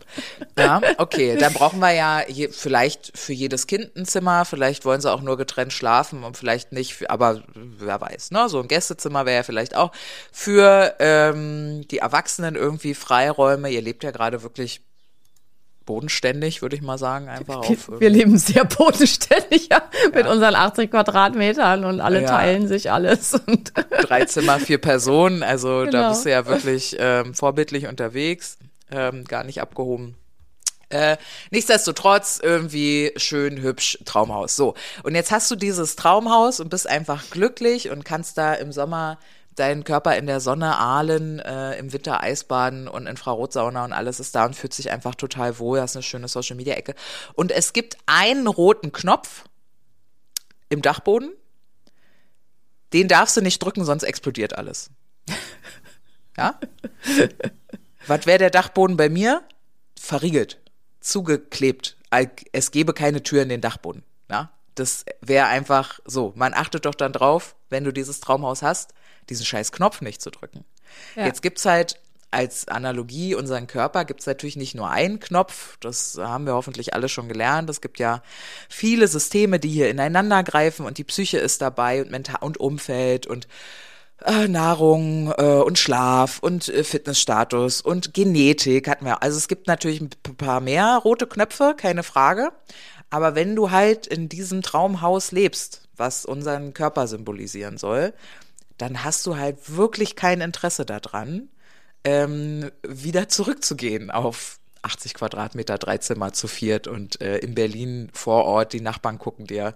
Ja, okay, dann brauchen wir ja je, vielleicht für jedes Kind ein Zimmer, vielleicht wollen sie auch nur getrennt schlafen und vielleicht nicht, aber wer weiß, ne? So ein Gästezimmer wäre ja vielleicht auch für ähm, die Erwachsenen irgendwie Freiräume. Ihr lebt ja gerade wirklich bodenständig, würde ich mal sagen, einfach auf. Wir leben sehr bodenständig ja, mit unseren 80 Quadratmetern und alle Ja. teilen sich alles. Und drei Zimmer, vier Personen. Also da Genau. bist du ja wirklich ähm, vorbildlich unterwegs, ähm, gar nicht abgehoben. Äh, nichtsdestotrotz irgendwie schön, hübsch, Traumhaus. So, und jetzt hast du dieses Traumhaus und bist einfach glücklich und kannst da im Sommer deinen Körper in der Sonne ahlen, äh, im Winter Eisbaden und Infrarotsauna und alles ist da und fühlt sich einfach total wohl. Hast eine schöne Social Media Ecke. Und es gibt einen roten Knopf im Dachboden, den darfst du nicht drücken, sonst explodiert alles. Ja? Was wäre der Dachboden bei mir? Verriegelt, zugeklebt. Es gäbe keine Tür in den Dachboden. Ja? Das wäre einfach so. Man achtet doch dann drauf, wenn du dieses Traumhaus hast, diesen scheiß Knopf nicht zu drücken. Ja. Jetzt gibt's halt als Analogie unseren Körper gibt's natürlich nicht nur einen Knopf, das haben wir hoffentlich alle schon gelernt. Es gibt ja viele Systeme, die hier ineinander greifen und die Psyche ist dabei und mental und Umfeld und äh, Nahrung äh, und Schlaf und äh, Fitnessstatus und Genetik hatten wir. Also es gibt natürlich ein paar mehr rote Knöpfe, keine Frage. Aber wenn du halt in diesem Traumhaus lebst, was unseren Körper symbolisieren soll, dann hast du halt wirklich kein Interesse daran, ähm, wieder zurückzugehen auf 80 Quadratmeter, drei Zimmer zu viert und äh, in Berlin vor Ort, die Nachbarn gucken dir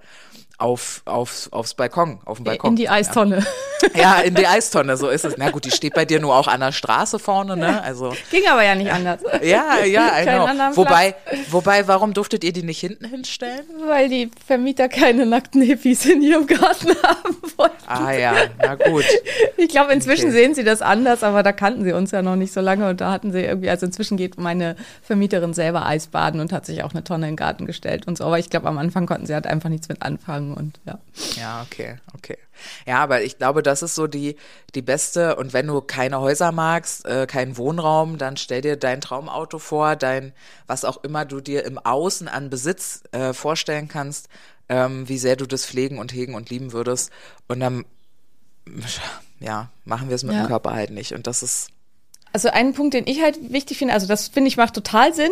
auf, auf, aufs Balkon, auf dem Balkon. in die Eistonne. Ja, in die Eistonne, so ist es. Na gut, die steht bei dir nur auch an der Straße vorne, ne? Also, Ging aber ja nicht anders. ja, ja, anderen Wobei, wobei, warum durftet ihr die nicht hinten hinstellen? Weil die Vermieter keine nackten Hippies in ihrem Garten haben wollten. Ah ja, na gut. Ich glaube, inzwischen Okay. sehen sie das anders, aber da kannten sie uns ja noch nicht so lange und da hatten sie irgendwie, also inzwischen geht meine Vermieterin selber Eisbaden und hat sich auch eine Tonne in den Garten gestellt und so, aber ich glaube, am Anfang konnten sie halt einfach nichts mit anfangen und ja. Ja, okay, okay. Ja, aber ich glaube, das ist so die, die beste. Und wenn du keine Häuser magst, äh, keinen Wohnraum, dann stell dir dein Traumauto vor, dein, was auch immer du dir im Außen an Besitz äh, vorstellen kannst, ähm, wie sehr du das pflegen und hegen und lieben würdest. Und dann, ja, machen wir es mit Ja. dem Körper halt nicht. Und das ist, Also ein Punkt, den ich halt wichtig finde, also das finde ich macht total Sinn.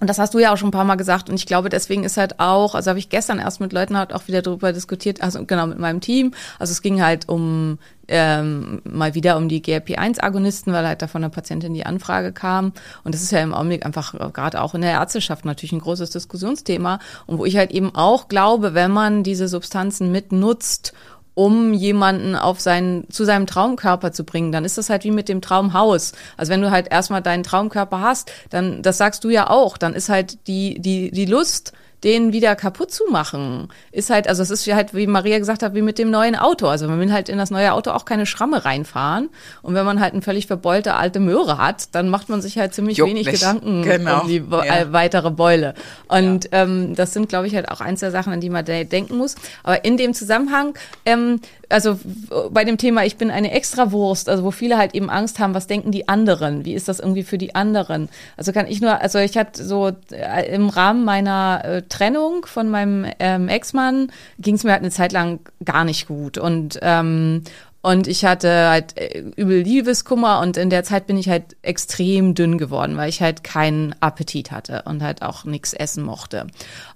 Und das hast du ja auch schon ein paar Mal gesagt. Und ich glaube, deswegen ist halt auch, also habe ich gestern erst mit Leuten halt auch wieder darüber diskutiert, also genau mit meinem Team. Also es ging halt um ähm, mal wieder um die GLP-1-Agonisten, weil halt da von einer Patientin die Anfrage kam. Und das ist ja im Augenblick einfach äh, gerade auch in der Ärzteschaft natürlich ein großes Diskussionsthema. Und wo ich halt eben auch glaube, wenn man diese Substanzen mitnutzt, um jemanden auf seinen, zu seinem Traumkörper zu bringen, dann ist das halt wie mit dem Traumhaus. Also wenn du halt erstmal deinen Traumkörper hast, dann, das sagst du ja auch, dann ist halt die, die, die Lust, den wieder kaputt zu machen, ist halt, also es ist halt, wie Maria gesagt hat, wie mit dem neuen Auto. Also man will halt in das neue Auto auch keine Schramme reinfahren. Und wenn man halt eine völlig verbeulte alte Möhre hat, dann macht man sich halt ziemlich Juckt wenig nicht. Gedanken Genau. um die Ja. äh, weitere Beule. Und ähm, das sind, glaube ich, halt auch eins der Sachen, an die man de denken muss. Aber in dem Zusammenhang, ähm, also bei dem Thema, ich bin eine Extrawurst, also wo viele halt eben Angst haben, was denken die anderen? Wie ist das irgendwie für die anderen? Also kann ich nur, also ich hatte so äh, im Rahmen meiner äh, Trennung von meinem ähm, Ex-Mann ging es mir halt eine Zeit lang gar nicht gut und ähm, und ich hatte halt äh, übel Liebeskummer und in der Zeit bin ich halt extrem dünn geworden, weil ich halt keinen Appetit hatte und halt auch nichts essen mochte.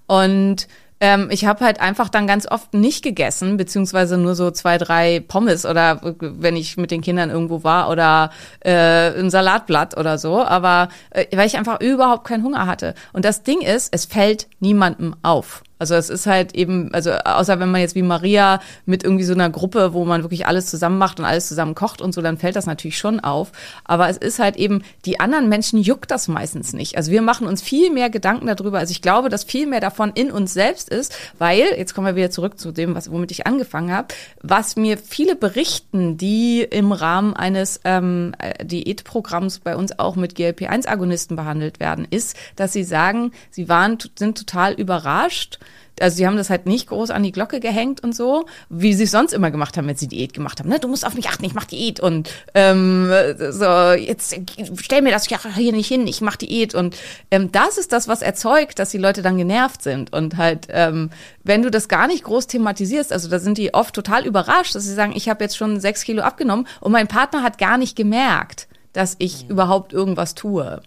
Und ähm, ich habe halt einfach dann ganz oft nicht gegessen, beziehungsweise nur so zwei, drei Pommes oder wenn ich mit den Kindern irgendwo war oder äh, ein Salatblatt oder so, aber äh, weil ich einfach überhaupt keinen Hunger hatte. Und das Ding ist, es fällt niemandem auf. Also es ist halt eben, also außer wenn man jetzt wie Maria mit irgendwie so einer Gruppe, wo man wirklich alles zusammen macht und alles zusammen kocht und so, dann fällt das natürlich schon auf. Aber es ist halt eben, die anderen Menschen juckt das meistens nicht. Also wir machen uns viel mehr Gedanken darüber. Also ich glaube, dass viel mehr davon in uns selbst ist, weil, jetzt kommen wir wieder zurück zu dem, was, womit ich angefangen habe, was mir viele berichten, die im Rahmen eines ähm, äh, Diätprogramms bei uns auch mit GLP-1-Agonisten behandelt werden, ist, dass sie sagen, sie waren, sind total überrascht, also sie haben das halt nicht groß an die Glocke gehängt und so, wie sie es sonst immer gemacht haben, wenn sie Diät gemacht haben. Ne? Du musst auf mich achten, ich mach Diät und ähm, so jetzt stell mir das hier nicht hin, ich mach Diät und ähm, das ist das, was erzeugt, dass die Leute dann genervt sind und halt ähm, wenn du das gar nicht groß thematisierst, also da sind die oft total überrascht, dass sie sagen, ich habe jetzt schon sechs Kilo abgenommen und mein Partner hat gar nicht gemerkt dass ich mhm. überhaupt irgendwas tue.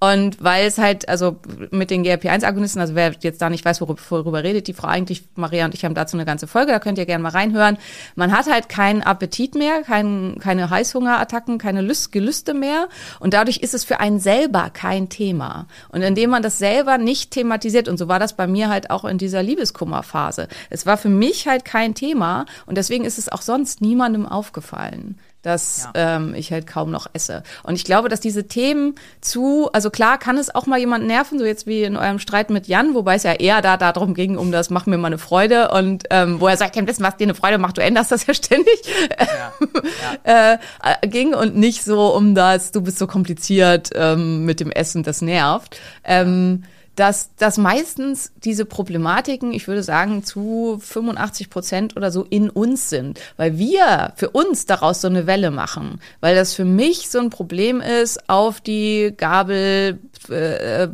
Und weil es halt, also mit den GLP-1-Agonisten, also wer jetzt da nicht weiß, worüber, worüber redet die Frau eigentlich, Maria und ich haben dazu eine ganze Folge, da könnt ihr gerne mal reinhören. Man hat halt keinen Appetit mehr, kein, keine Heißhungerattacken, keine Lust, Gelüste mehr und dadurch ist es für einen selber kein Thema. Und indem man das selber nicht thematisiert, und so war das bei mir halt auch in dieser Liebeskummerphase. Es war für mich halt kein Thema und deswegen ist es auch sonst niemandem aufgefallen dass ja. ähm, ich halt kaum noch esse. Und ich glaube, dass diese Themen zu, also klar kann es auch mal jemand nerven, so jetzt wie in eurem Streit mit Jan, wobei es ja eher da darum ging, um das mach mir mal eine Freude und ähm, wo er sagt, ja, wissen, was dir eine Freude macht, du änderst das ja ständig, ja. Ja. äh, äh, ging und nicht so um das, du bist so kompliziert ähm, mit dem Essen, das nervt. Ähm, dass, dass meistens diese Problematiken, ich würde sagen, zu 85 Prozent oder so in uns sind, weil wir für uns daraus so eine Welle machen, weil das für mich so ein Problem ist, auf die Gabel äh,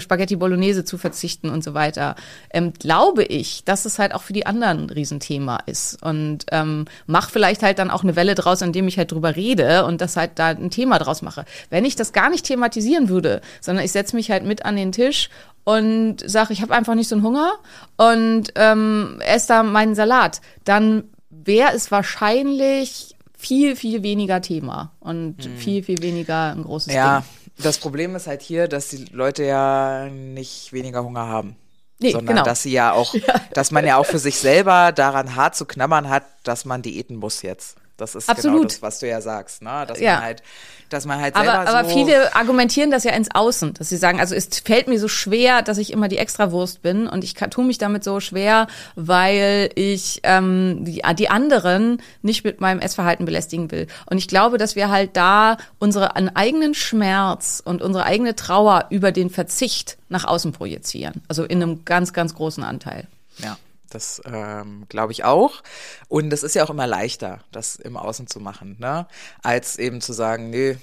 Spaghetti Bolognese zu verzichten und so weiter, ähm, glaube ich, dass es halt auch für die anderen ein Riesenthema ist. Und ähm, mach vielleicht halt dann auch eine Welle draus, indem ich halt drüber rede und das halt da ein Thema draus mache. Wenn ich das gar nicht thematisieren würde, sondern ich setze mich halt mit an den Tisch und sage, ich habe einfach nicht so einen Hunger und ähm, esse da meinen Salat, dann wäre es wahrscheinlich viel, viel weniger Thema und hm. viel, viel weniger ein großes ja, Ding. Das Problem ist halt hier, dass die Leute ja nicht weniger Hunger haben. Nee, sondern genau. dass sie ja auch, ja. dass man ja auch für sich selber daran hart zu knabbern hat, dass man diäten muss jetzt. Das ist genau Absolut. genau das, was du ja sagst, ne? Dass ja. man halt, dass man halt selber aber, aber so viele argumentieren das ja ins Außen, dass sie sagen, also es fällt mir so schwer, dass ich immer die Extrawurst bin und ich tue mich damit so schwer, weil ich ähm, die, die anderen nicht mit meinem Essverhalten belästigen will. Und ich glaube, dass wir halt da unseren eigenen Schmerz und unsere eigene Trauer über den Verzicht nach außen projizieren. Also in einem ganz, ganz großen Anteil. Ja. Das ähm, glaube ich auch. Und das ist ja auch immer leichter, das im Außen zu machen, ne? als eben zu sagen, nee,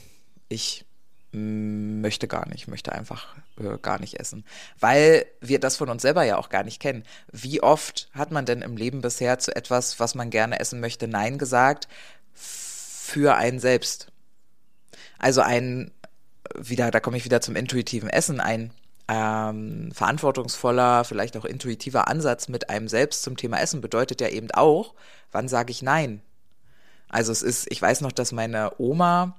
ich möchte gar nicht, möchte einfach äh, gar nicht essen. Weil wir das von uns selber ja auch gar nicht kennen. Wie oft hat man denn im Leben bisher zu etwas, was man gerne essen möchte, Nein gesagt für einen selbst? Also ein, wieder, da komme ich wieder zum intuitiven Essen, ein ähm, verantwortungsvoller, vielleicht auch intuitiver Ansatz mit einem selbst zum Thema Essen bedeutet ja eben auch, wann sage ich Nein? Also es ist, ich weiß noch, dass meine Oma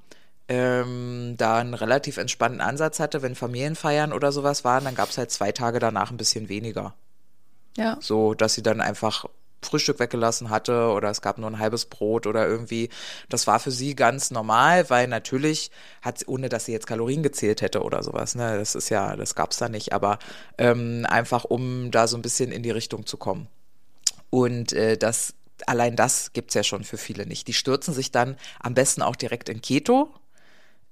ähm, da einen relativ entspannten Ansatz hatte, wenn Familienfeiern oder sowas waren, dann gab es halt zwei Tage danach ein bisschen weniger. Ja. So, dass sie dann einfach Frühstück weggelassen hatte oder es gab nur ein halbes Brot oder irgendwie. Das war für sie ganz normal, weil natürlich hat, ohne dass sie jetzt Kalorien gezählt hätte oder sowas, ne, das ist ja, das gab's da nicht, aber ähm, einfach um da so ein bisschen in die Richtung zu kommen. Und äh, das, allein das gibt's ja schon für viele nicht. Die stürzen sich dann am besten auch direkt in Keto,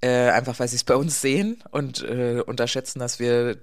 äh, einfach weil sie es bei uns sehen und äh, unterschätzen, dass wir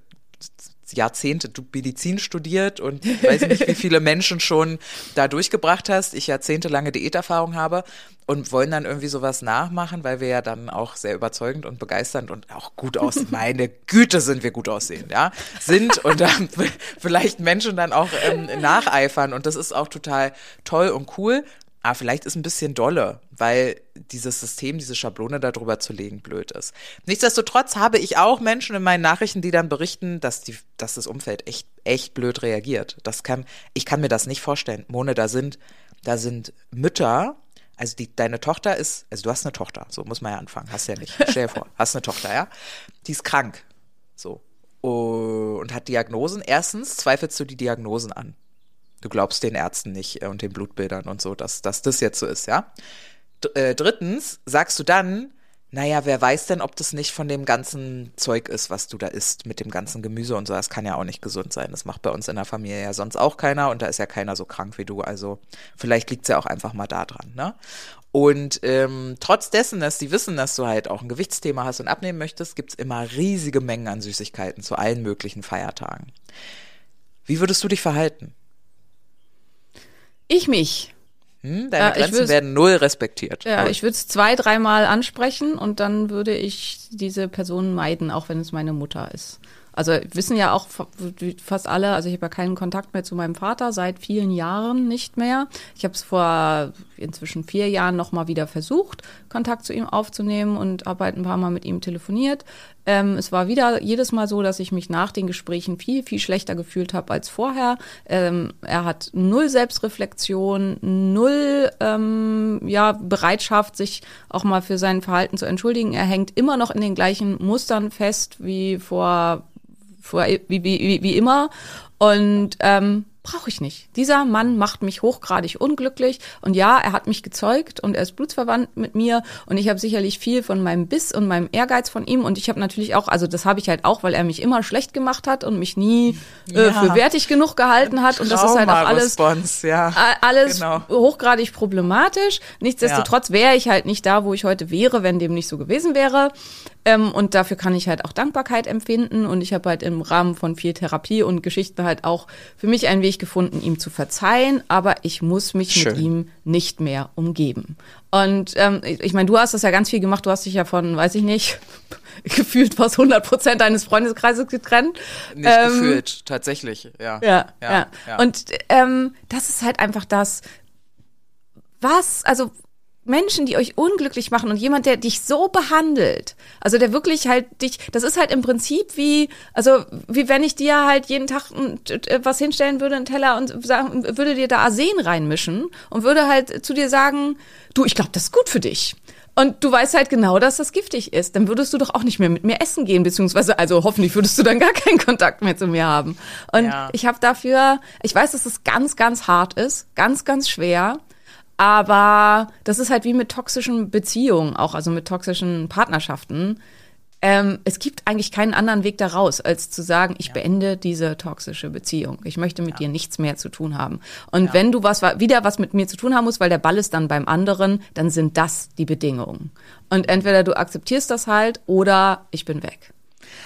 Jahrzehnte Medizin studiert und ich weiß nicht, wie viele Menschen schon da durchgebracht hast. Ich jahrzehntelange Diäterfahrung habe und wollen dann irgendwie sowas nachmachen, weil wir ja dann auch sehr überzeugend und begeisternd und auch gut aussehen. Meine Güte, sind wir gut aussehend, ja, sind und dann vielleicht Menschen dann auch ähm, nacheifern und das ist auch total toll und cool. Aber vielleicht ist ein bisschen dolle, weil dieses System, diese Schablone darüber zu legen, blöd ist. Nichtsdestotrotz habe ich auch Menschen in meinen Nachrichten, die dann berichten, dass, die, dass das Umfeld echt, echt blöd reagiert. Das kann, ich kann mir das nicht vorstellen. Mone, da sind, da sind Mütter, also die, deine Tochter ist, also du hast eine Tochter, so muss man ja anfangen, hast ja nicht. Stell dir vor, hast eine Tochter, ja? Die ist krank, so. Und hat Diagnosen. Erstens zweifelst du die Diagnosen an. Du glaubst den Ärzten nicht äh, und den Blutbildern und so, dass, dass das jetzt so ist, ja? Äh, drittens sagst du dann, naja, wer weiß denn, ob das nicht von dem ganzen Zeug ist, was du da isst, mit dem ganzen Gemüse und so. Das kann ja auch nicht gesund sein. Das macht bei uns in der Familie ja sonst auch keiner und da ist ja keiner so krank wie du. Also vielleicht liegt's ja auch einfach mal da dran, ne? Und ähm, trotz dessen, dass die wissen, dass du halt auch ein Gewichtsthema hast und abnehmen möchtest, gibt's immer riesige Mengen an Süßigkeiten zu allen möglichen Feiertagen. Wie würdest du dich verhalten? Ich mich. Hm? Deine ich Grenzen werden null respektiert. Ja, ich würde es zwei, dreimal ansprechen und dann würde ich diese Person meiden, auch wenn es meine Mutter ist. Also wissen ja auch fast alle, also ich habe ja keinen Kontakt mehr zu meinem Vater seit vielen Jahren nicht mehr. Ich habe es vor inzwischen vier Jahren noch mal wieder versucht, Kontakt zu ihm aufzunehmen und habe halt ein paar Mal mit ihm telefoniert. Ähm, es war wieder jedes Mal so, dass ich mich nach den Gesprächen viel, viel schlechter gefühlt habe als vorher. Ähm, er hat null Selbstreflexion, null ähm, ja, Bereitschaft, sich auch mal für sein Verhalten zu entschuldigen. Er hängt immer noch in den gleichen Mustern fest wie vor, vor wie, wie, wie, immer. Und ähm, brauche ich nicht. Dieser Mann macht mich hochgradig unglücklich. Und ja, er hat mich gezeugt und er ist blutsverwandt mit mir. Und ich habe sicherlich viel von meinem Biss und meinem Ehrgeiz von ihm. Und ich habe natürlich auch, also das habe ich halt auch, weil er mich immer schlecht gemacht hat und mich nie äh, Ja. für wertig genug gehalten hat. Und das ist halt auch alles ja. Alles Genau. hochgradig problematisch. Nichtsdestotrotz wäre ich halt nicht da, wo ich heute wäre, wenn dem nicht so gewesen wäre. Ähm, und dafür kann ich halt auch Dankbarkeit empfinden. Und ich habe halt im Rahmen von viel Therapie und Geschichten halt auch für mich einen Weg gefunden, ihm zu verzeihen. Aber ich muss mich Schön. mit ihm nicht mehr umgeben. Und ähm, ich meine, du hast das ja ganz viel gemacht. Du hast dich ja von, weiß ich nicht, gefühlt fast 100 Prozent deines Freundeskreises getrennt. Nicht Ähm, gefühlt, tatsächlich, ja. ja, ja. Und ähm, das ist halt einfach das, was, also Menschen, die euch unglücklich machen und jemand, der dich so behandelt, also der wirklich halt dich, das ist halt im Prinzip wie, also wie wenn ich dir halt jeden Tag was hinstellen würde, einen Teller und sagen, würde dir da Arsen reinmischen und würde halt zu dir sagen, du, ich glaube, das ist gut für dich. Und du weißt halt genau, dass das giftig ist. Dann würdest du doch auch nicht mehr mit mir essen gehen, beziehungsweise, also hoffentlich würdest du dann gar keinen Kontakt mehr zu mir haben. Und Ja. ich habe dafür, ich weiß, dass es ganz, ganz hart ist, ganz, ganz schwer. Aber das ist halt wie mit toxischen Beziehungen auch, also mit toxischen Partnerschaften. Ähm, es gibt eigentlich keinen anderen Weg daraus, als zu sagen, ich beende diese toxische Beziehung. Ich möchte mit dir nichts mehr zu tun haben. Und wenn du was wieder was mit mir zu tun haben musst, weil der Ball ist dann beim anderen, dann sind das die Bedingungen. Und entweder du akzeptierst das halt oder ich bin weg.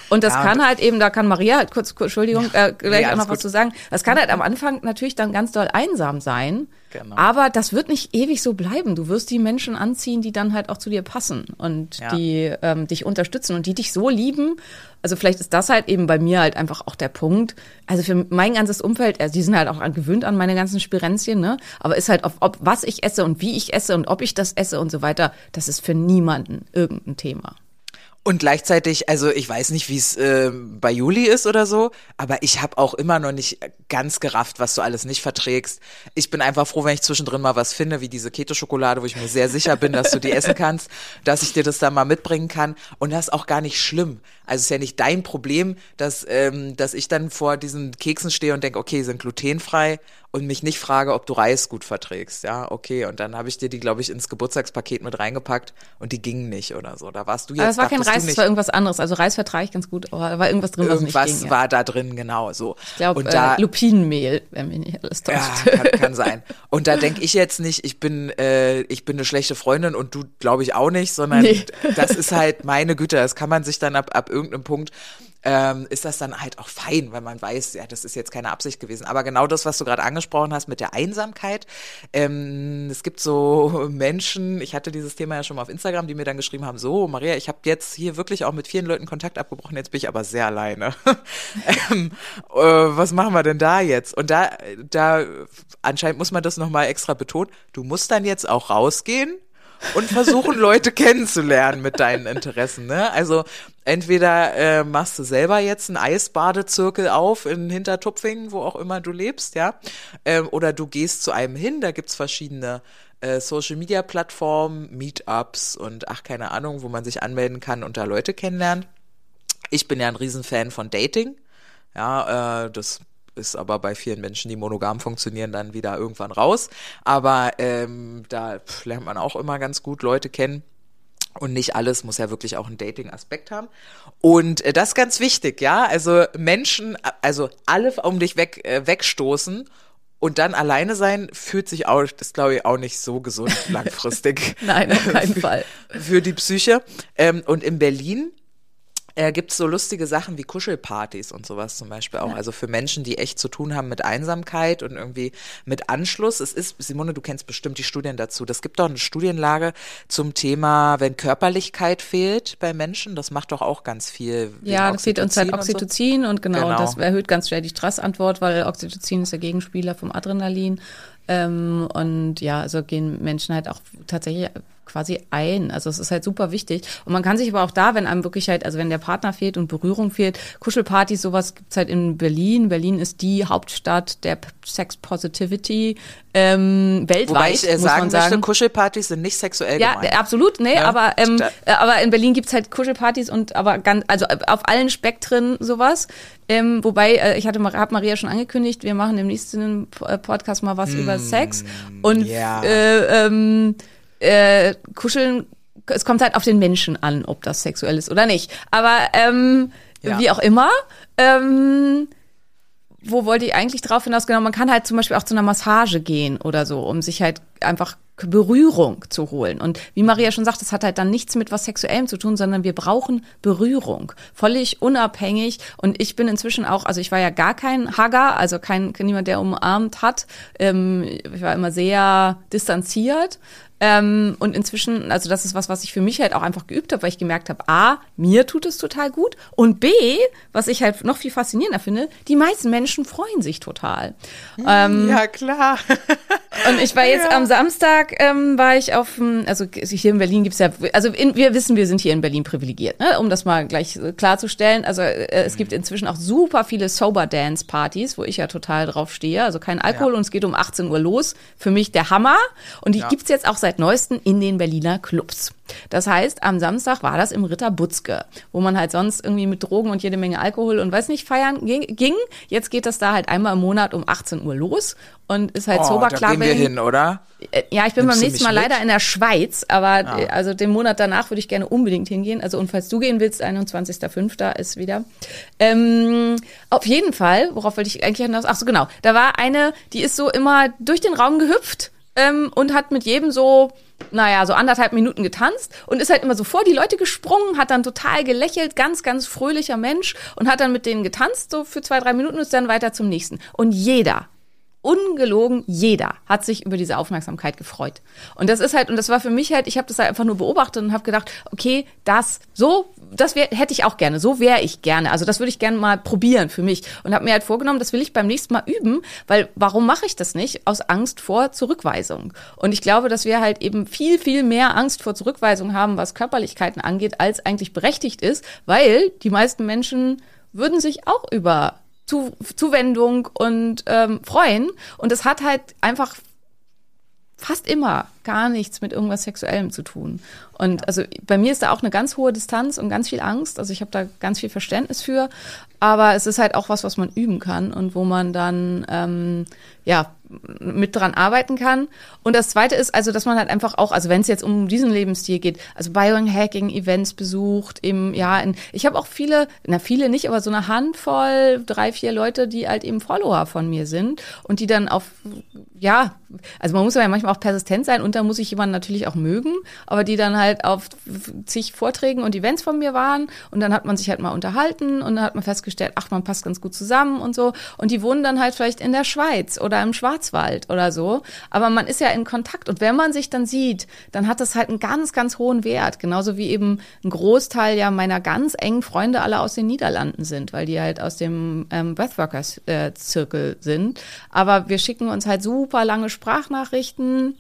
Und das Ja, kann halt eben, da kann Maria halt kurz, kurz Entschuldigung, äh, gleich auch noch was zu sagen. Das kann halt am Anfang natürlich dann ganz doll einsam sein. Genau. Aber das wird nicht ewig so bleiben. Du wirst die Menschen anziehen, die dann halt auch zu dir passen und Ja. die ähm, dich unterstützen und die dich so lieben. Also vielleicht ist das halt eben bei mir halt einfach auch der Punkt. Also für mein ganzes Umfeld, also die sind halt auch an- gewöhnt an meine ganzen Spirenzchen, ne? Aber ist halt auf, ob was ich esse und wie ich esse und ob ich das esse und so weiter, das ist für niemanden irgendein Thema. Und gleichzeitig, also ich weiß nicht, wie es äh, bei Juli ist oder so, aber ich habe auch immer noch nicht ganz gerafft, was du alles nicht verträgst. Ich bin einfach froh, wenn ich zwischendrin mal was finde, wie diese Keto-Schokolade, wo ich mir sehr sicher bin, dass du die essen kannst, dass ich dir das dann mal mitbringen kann. Und das ist auch gar nicht schlimm. Also es ist ja nicht dein Problem, dass, ähm, dass ich dann vor diesen Keksen stehe und denke, okay, sind glutenfrei und mich nicht frage, ob du Reis gut verträgst. Ja, okay. Und dann habe ich dir die, glaube ich, ins Geburtstagspaket mit reingepackt und die gingen nicht oder so. Da warst du jetzt. Aber es war kein Reis, es war irgendwas anderes. Also Reis vertrage ich ganz gut, aber da war irgendwas drin, was Irgendwas nicht ging. ja. war da drin, genau so. Ich glaube, und da, äh, Lupinenmehl, wenn mich nicht alles täuscht. ja, kann, kann sein. Und da denke ich jetzt nicht, ich bin, äh, ich bin eine schlechte Freundin und du glaube ich auch nicht, sondern Nee. das ist halt meine Güte. Das kann man sich dann ab, ab irgendeinem Punkt ähm, ist das dann halt auch fein, weil man weiß, ja, das ist jetzt keine Absicht gewesen. Aber genau das, was du gerade angesprochen hast mit der Einsamkeit, ähm, es gibt so Menschen, ich hatte dieses Thema ja schon mal auf Instagram, die mir dann geschrieben haben, so, Maria, ich habe jetzt hier wirklich auch mit vielen Leuten Kontakt abgebrochen, jetzt bin ich aber sehr alleine. ähm, äh, was machen wir denn da jetzt? Und da, da anscheinend muss man das nochmal extra betonen, du musst dann jetzt auch rausgehen und versuchen, Leute kennenzulernen mit deinen Interessen. Ne? Also entweder äh, machst du selber jetzt einen Eisbadezirkel auf in Hintertupfingen, wo auch immer du lebst, ja, ähm, oder du gehst zu einem hin, da gibt's verschiedene äh, Social Media Plattformen, Meetups und ach keine Ahnung, wo man sich anmelden kann und da Leute kennenlernt. Ich bin ja ein Riesenfan von Dating. Ja, äh, das ist aber bei vielen Menschen, die monogam funktionieren, dann wieder irgendwann raus. Aber ähm, da lernt man auch immer ganz gut Leute kennen. Und nicht alles muss ja wirklich auch einen Dating-Aspekt haben. Und äh, das ist ganz wichtig, ja. Also Menschen, also alle um dich weg, äh, wegstoßen und dann alleine sein, fühlt sich auch, das glaube ich auch nicht so gesund langfristig. Nein, auf keinen für, Fall. Für die Psyche. Ähm, und in Berlin äh, gibt es so lustige Sachen wie Kuschelpartys und sowas zum Beispiel auch. Ja. Also für Menschen, die echt zu tun haben mit Einsamkeit und irgendwie mit Anschluss. Es ist, Simone, du kennst bestimmt die Studien dazu. Das gibt doch eine Studienlage zum Thema, wenn Körperlichkeit fehlt bei Menschen. Das macht doch auch ganz viel. Ja, das fehlt uns halt Oxytocin und, so. und genau, genau, das erhöht ganz schnell die Stressantwort, weil Oxytocin ist der Gegenspieler vom Adrenalin. Ähm, und ja, also gehen Menschen halt auch tatsächlich quasi ein. Also es ist halt super wichtig. Und man kann sich aber auch da, wenn einem wirklich halt, also wenn der Partner fehlt und Berührung fehlt, Kuschelpartys, sowas gibt's halt in Berlin. Berlin ist die Hauptstadt der Sex Positivity ähm, weltweit. Wobei ich äh, sagen, sagen möchte, Kuschelpartys sind nicht sexuell ja, gemeint. Ja, absolut, nee, ja? aber ähm, äh, aber in Berlin gibt's halt Kuschelpartys und aber ganz, also auf allen Spektren sowas. Ähm, wobei, äh, ich hatte hab Maria schon angekündigt, wir machen im nächsten Podcast mal was hm, über Sex. Und ja. äh, ähm, äh, kuscheln, es kommt halt auf den Menschen an, ob das sexuell ist oder nicht. Aber ähm, ja. wie auch immer, ähm, wo wollte ich eigentlich drauf hinaus? Genau, man kann halt zum Beispiel auch zu einer Massage gehen oder so, um sich halt einfach Berührung zu holen. Und wie Maria schon sagt, das hat halt dann nichts mit was Sexuellem zu tun, sondern wir brauchen Berührung. Völlig unabhängig. Und ich bin inzwischen auch, also ich war ja gar kein Hugger, also kein, niemand, der umarmt hat. Ähm, ich war immer sehr distanziert. Ähm, und inzwischen, also das ist was, was ich für mich halt auch einfach geübt habe, weil ich gemerkt habe, A, mir tut es total gut und B, was ich halt noch viel faszinierender finde, die meisten Menschen freuen sich total. Ähm, ja, klar. und ich war jetzt ja. am Samstag, ähm, war ich auf, also hier in Berlin gibt's ja, also in, wir wissen, wir sind hier in Berlin privilegiert, ne? um das mal gleich klarzustellen. Also äh, es gibt inzwischen auch super viele Sober-Dance-Partys, wo ich ja total drauf stehe. Also kein Alkohol ja. und es geht um 18 Uhr los. Für mich der Hammer. Und die ja. gibt's jetzt auch seit neuestem in den Berliner Clubs. Das heißt, am Samstag war das im Ritter Butzke, wo man halt sonst irgendwie mit Drogen und jede Menge Alkohol und weiß nicht feiern ging. Jetzt geht das da halt einmal im Monat um 18 Uhr los und ist halt oh, sober klar. Da gehen wir hin, oder? Äh, ja, ich bin Nimmst beim nächsten Mal mit? leider in der Schweiz, aber ja. Äh, also den Monat danach würde ich gerne unbedingt hingehen. Also und falls du gehen willst, 21.05. ist wieder. Ähm, auf jeden Fall, worauf wollte ich eigentlich hinaus? Ach so, genau. Da war eine, die ist so immer durch den Raum gehüpft ähm, und hat mit jedem so, naja, so anderthalb Minuten getanzt und ist halt immer so vor die Leute gesprungen, hat dann total gelächelt, ganz, ganz fröhlicher Mensch und hat dann mit denen getanzt, so für zwei, drei Minuten und ist dann weiter zum nächsten. Und jeder, ungelogen jeder hat sich über diese Aufmerksamkeit gefreut. Und das ist halt, und das war für mich halt, ich habe das halt einfach nur beobachtet und habe gedacht, okay, das, so, das wär, hätte ich auch gerne, so wäre ich gerne. Also das würde ich gerne mal probieren für mich. Und habe mir halt vorgenommen, das will ich beim nächsten Mal üben, weil warum mache ich das nicht? Aus Angst vor Zurückweisung. Und ich glaube, dass wir halt eben viel, viel mehr Angst vor Zurückweisung haben, was Körperlichkeiten angeht, als eigentlich berechtigt ist, weil die meisten Menschen würden sich auch über zu, Zuwendung und ähm, freuen. Und es hat halt einfach fast immer gar nichts mit irgendwas Sexuellem zu tun. Und also bei mir ist da auch eine ganz hohe Distanz und ganz viel Angst. Also ich habe da ganz viel Verständnis für. Aber es ist halt auch was, was man üben kann und wo man dann ähm, ja mit dran arbeiten kann. Und das Zweite ist also, dass man halt einfach auch, also wenn es jetzt um diesen Lebensstil geht, also Biohacking-Events besucht, eben ja, in, ich habe auch viele, na viele nicht, aber so eine Handvoll, drei, vier Leute, die halt eben Follower von mir sind und die dann auf, ja, also man muss ja manchmal auch persistent sein und da muss ich jemanden natürlich auch mögen, aber die dann halt auf zig Vorträgen und Events von mir waren und dann hat man sich halt mal unterhalten und dann hat man festgestellt, ach, man passt ganz gut zusammen und so. Und die wohnen dann halt vielleicht in der Schweiz oder im Schwarzwald oder so, aber man ist ja in Kontakt und wenn man sich dann sieht, dann hat das halt einen ganz, ganz hohen Wert, genauso wie eben ein Großteil ja meiner ganz engen Freunde alle aus den Niederlanden sind, weil die halt aus dem ähm, Breathworkers-Zirkel äh, sind, aber wir schicken uns halt super lange Sprachnachrichten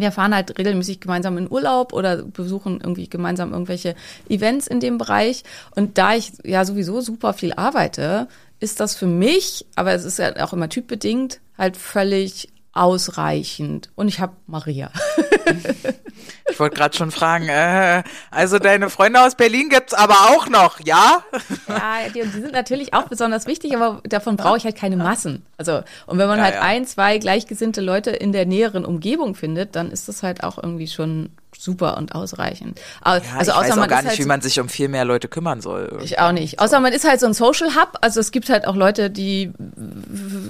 wir fahren halt regelmäßig gemeinsam in Urlaub oder besuchen irgendwie gemeinsam irgendwelche Events in dem Bereich. Und da ich ja sowieso super viel arbeite, ist das für mich, aber es ist ja auch immer typbedingt, halt völlig ausreichend. Und ich habe Maria. Ich wollte gerade schon fragen, äh, also deine Freunde aus Berlin gibt's aber auch noch, ja? Ja, die, die sind natürlich auch besonders wichtig, aber davon brauche ich halt keine Massen. Also, und wenn man Ja, halt ja. ein, zwei gleichgesinnte Leute in der näheren Umgebung findet, dann ist das halt auch irgendwie schon super und ausreichend. Aber, Ja, also ich außer weiß auch man gar ist nicht, halt wie so- man sich um viel mehr Leute kümmern soll. irgendwie. Ich auch nicht. Außer man ist halt so ein Social Hub. Also es gibt halt auch Leute, die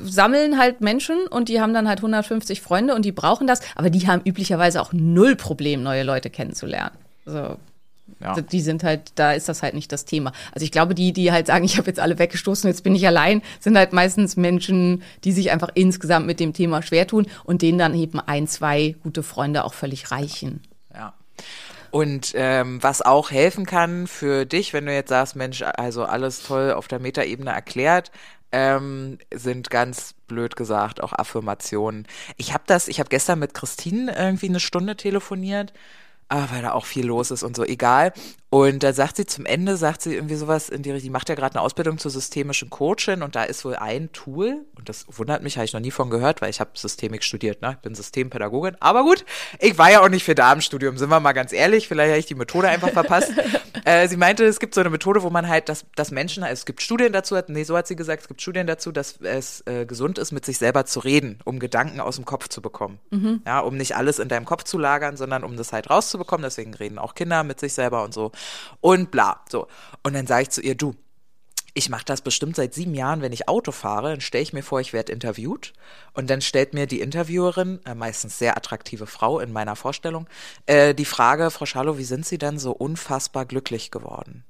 sammeln halt Menschen und die haben dann halt 150 Freunde und die brauchen das. Aber die haben üblicherweise auch null Problem, neue Leute kennenzulernen. So. Ja. Die sind halt, da ist das halt nicht das Thema. Also ich glaube, die, die halt sagen, ich habe jetzt alle weggestoßen, jetzt bin ich allein, sind halt meistens Menschen, die sich einfach insgesamt mit dem Thema schwer tun und denen dann eben ein, zwei gute Freunde auch völlig reichen. Und ähm, was auch helfen kann für dich, wenn du jetzt sagst, Mensch, also alles toll auf der Metaebene erklärt, ähm, sind ganz blöd gesagt auch Affirmationen. Ich habe das, ich habe gestern mit Christine irgendwie eine Stunde telefoniert, ah, weil da auch viel los ist und so, egal. Und da sagt sie zum Ende, sagt sie irgendwie sowas in die Richtung, die macht ja gerade eine Ausbildung zur systemischen Coachin und da ist wohl ein Tool, und das wundert mich, habe ich noch nie von gehört, weil ich habe Systemik studiert, ne? Ich bin Systempädagogin. Aber gut, ich war ja auch nicht für da im Studium, sind wir mal ganz ehrlich, vielleicht habe ich die Methode einfach verpasst. äh, sie meinte, es gibt so eine Methode, wo man halt, dass, dass Menschen, also es gibt Studien dazu, hat- nee, so hat sie gesagt, es gibt Studien dazu, dass es äh, gesund ist, mit sich selber zu reden, um Gedanken aus dem Kopf zu bekommen. Ja, um nicht alles in deinem Kopf zu lagern, sondern um das halt rauszubekommen. Deswegen reden auch Kinder mit sich selber und so. Und bla. So. Und dann sage ich zu ihr, du, ich mache das bestimmt seit sieben Jahren, wenn ich Auto fahre, dann stelle ich mir vor, ich werde interviewt und dann stellt mir die Interviewerin, äh, meistens sehr attraktive Frau in meiner Vorstellung, äh, die Frage, Frau Schalow, wie sind Sie denn so unfassbar glücklich geworden?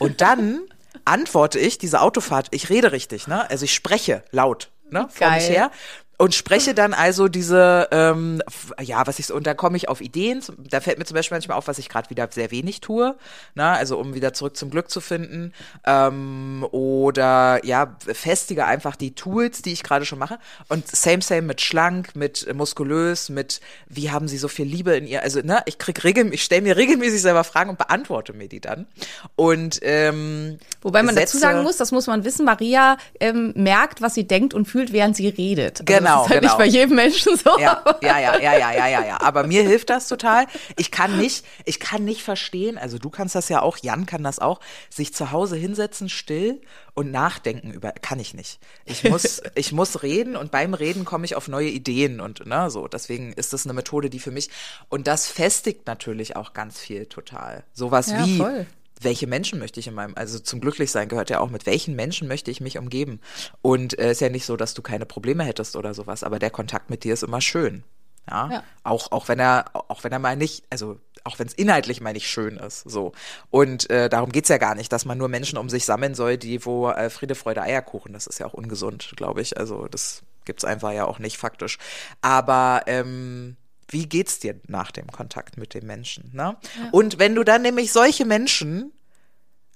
Und dann antworte ich, diese Autofahrt, ich rede richtig, ne? Also ich spreche laut, ne? Vor mich Geil. her. Und spreche dann also diese, ähm, ja, was ich so, und da komme ich auf Ideen. Da fällt mir zum Beispiel manchmal auf, was ich gerade wieder sehr wenig tue, ne? also um wieder zurück zum Glück zu finden. Ähm, oder ja, festige einfach die Tools, die ich gerade schon mache. Und same, same mit schlank, mit muskulös, mit wie haben sie so viel Liebe in ihr. Also, ne, ich krieg regel, ich stelle mir regelmäßig selber Fragen und beantworte mir die dann. Und ähm, Wobei man dazu setze- sagen muss, das muss man wissen, Maria ähm, merkt, was sie denkt und fühlt, während sie redet. Also Genau, das ist halt genau. nicht bei jedem Menschen so. Ja, ja, ja, ja, ja, ja, ja, ja. Aber mir hilft das total. Ich kann nicht, ich kann nicht verstehen, also du kannst das ja auch, Jan kann das auch, sich zu Hause hinsetzen, still und nachdenken über, kann ich nicht. Ich muss, ich muss reden und beim Reden komme ich auf neue Ideen und, ne, so. Deswegen ist das eine Methode, die für mich, und das festigt natürlich auch ganz viel total. Sowas Ja, wie, voll. Welche Menschen möchte ich in meinem, also zum Glücklichsein gehört ja auch, mit welchen Menschen möchte ich mich umgeben. Und äh, ist ja nicht so, dass du keine Probleme hättest oder sowas, aber der Kontakt mit dir ist immer schön. Ja. Ja. Auch, auch wenn er, auch wenn er mal nicht, also auch wenn es inhaltlich mal nicht schön ist. So. Und äh, darum geht's ja gar nicht, dass man nur Menschen um sich sammeln soll, die wo äh, Friede, Freude, Eierkuchen, das ist ja auch ungesund, glaube ich. Also das gibt's einfach ja auch nicht faktisch. Aber ähm, wie geht's dir nach dem Kontakt mit dem Menschen? Ne? Und wenn du dann nämlich solche Menschen,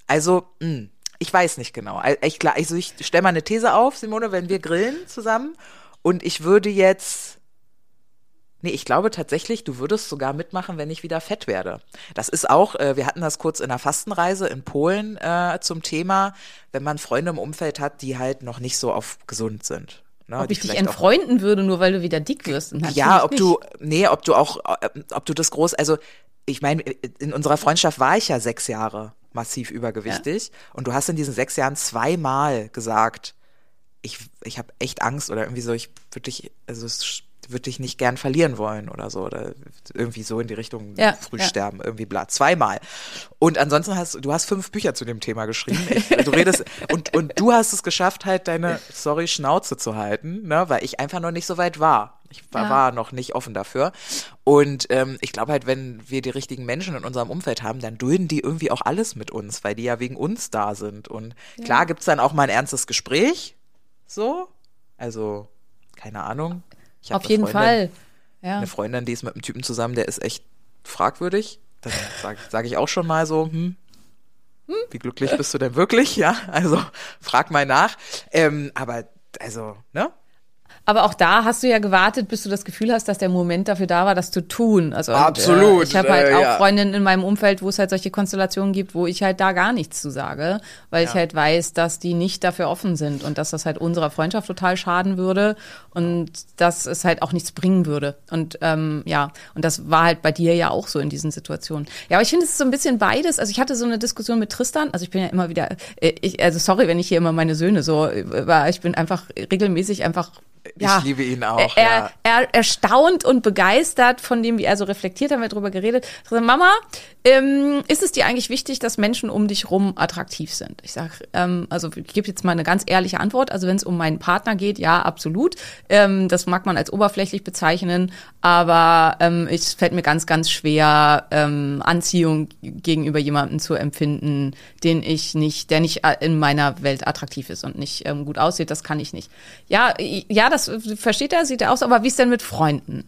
also, mh, ich weiß nicht genau. Ich, klar, also ich stelle mal eine These auf, Simone, wenn wir grillen zusammen und ich würde jetzt. Nee, ich glaube tatsächlich, du würdest sogar mitmachen, wenn ich wieder fett werde. Das ist auch, äh, wir hatten das kurz in der Fastenreise in Polen äh, zum Thema, wenn man Freunde im Umfeld hat, die halt noch nicht so auf gesund sind. Ne, Ob ich dich vielleicht auch- entfreunden würde, nur weil du wieder dick wirst. Ja, ob nicht. du, nee, ob du auch, äh, ob du das groß, also ich meine, in unserer Freundschaft war ich ja sechs Jahre massiv übergewichtig und du hast in diesen sechs Jahren zweimal gesagt, ich, ich habe echt Angst oder irgendwie so, ich wirklich, also es würde dich nicht gern verlieren wollen oder so. Oder irgendwie so in die Richtung Ja, früh ja. sterben, irgendwie bla. Zweimal. Und ansonsten hast du hast fünf Bücher zu dem Thema geschrieben. Ich, du redest und, und du hast es geschafft, halt deine, sorry, Schnauze zu halten, ne, weil ich einfach noch nicht so weit war. Ich war, Ja. war noch nicht offen dafür. Und ähm, ich glaube halt, wenn wir die richtigen Menschen in unserem Umfeld haben, dann dulden die irgendwie auch alles mit uns, weil die ja wegen uns da sind. Und klar gibt's dann auch mal ein ernstes Gespräch. So. Also, keine Ahnung. Ich Auf jeden Freundin, Fall. Ja. Eine Freundin, die ist mit einem Typen zusammen, der ist echt fragwürdig. Dann sage sag ich auch schon mal so, hm, wie glücklich bist du denn wirklich? Ja, also frag mal nach. Ähm, aber also, ne? Aber auch da hast du ja gewartet, bis du das Gefühl hast, dass der Moment dafür da war, das zu tun. Also und, Absolut, Äh, ich habe halt äh, auch ja. Freundinnen in meinem Umfeld, wo es halt solche Konstellationen gibt, wo ich halt da gar nichts zu sage, weil ich halt weiß, dass die nicht dafür offen sind und dass das halt unserer Freundschaft total schaden würde und dass es halt auch nichts bringen würde. Und ähm, ja, und das war halt bei dir ja auch so in diesen Situationen. Ja, aber ich finde es ist so ein bisschen beides. Also ich hatte so eine Diskussion mit Tristan. Also ich bin ja immer wieder, äh, ich, also sorry, wenn ich hier immer meine Söhne so, äh, war, ich bin einfach regelmäßig einfach Ich ja, liebe ihn auch, Er, ja. er erstaunt und begeistert von dem, wie er so reflektiert, haben wir drüber geredet. Ich sag, Mama, ähm, ist es dir eigentlich wichtig, dass Menschen um dich rum attraktiv sind? Ich sag, ähm, also ich gebe jetzt mal eine ganz ehrliche Antwort. Also wenn es um meinen Partner geht, ja, absolut. Ähm, das mag man als oberflächlich bezeichnen, aber ähm, es fällt mir ganz, ganz schwer, ähm, Anziehung gegenüber jemandem zu empfinden, den ich nicht, der nicht äh, in meiner Welt attraktiv ist und nicht ähm, gut aussieht. Das kann ich nicht. Ja, ja, das versteht er, sieht er aus. Aber wie ist denn mit Freunden?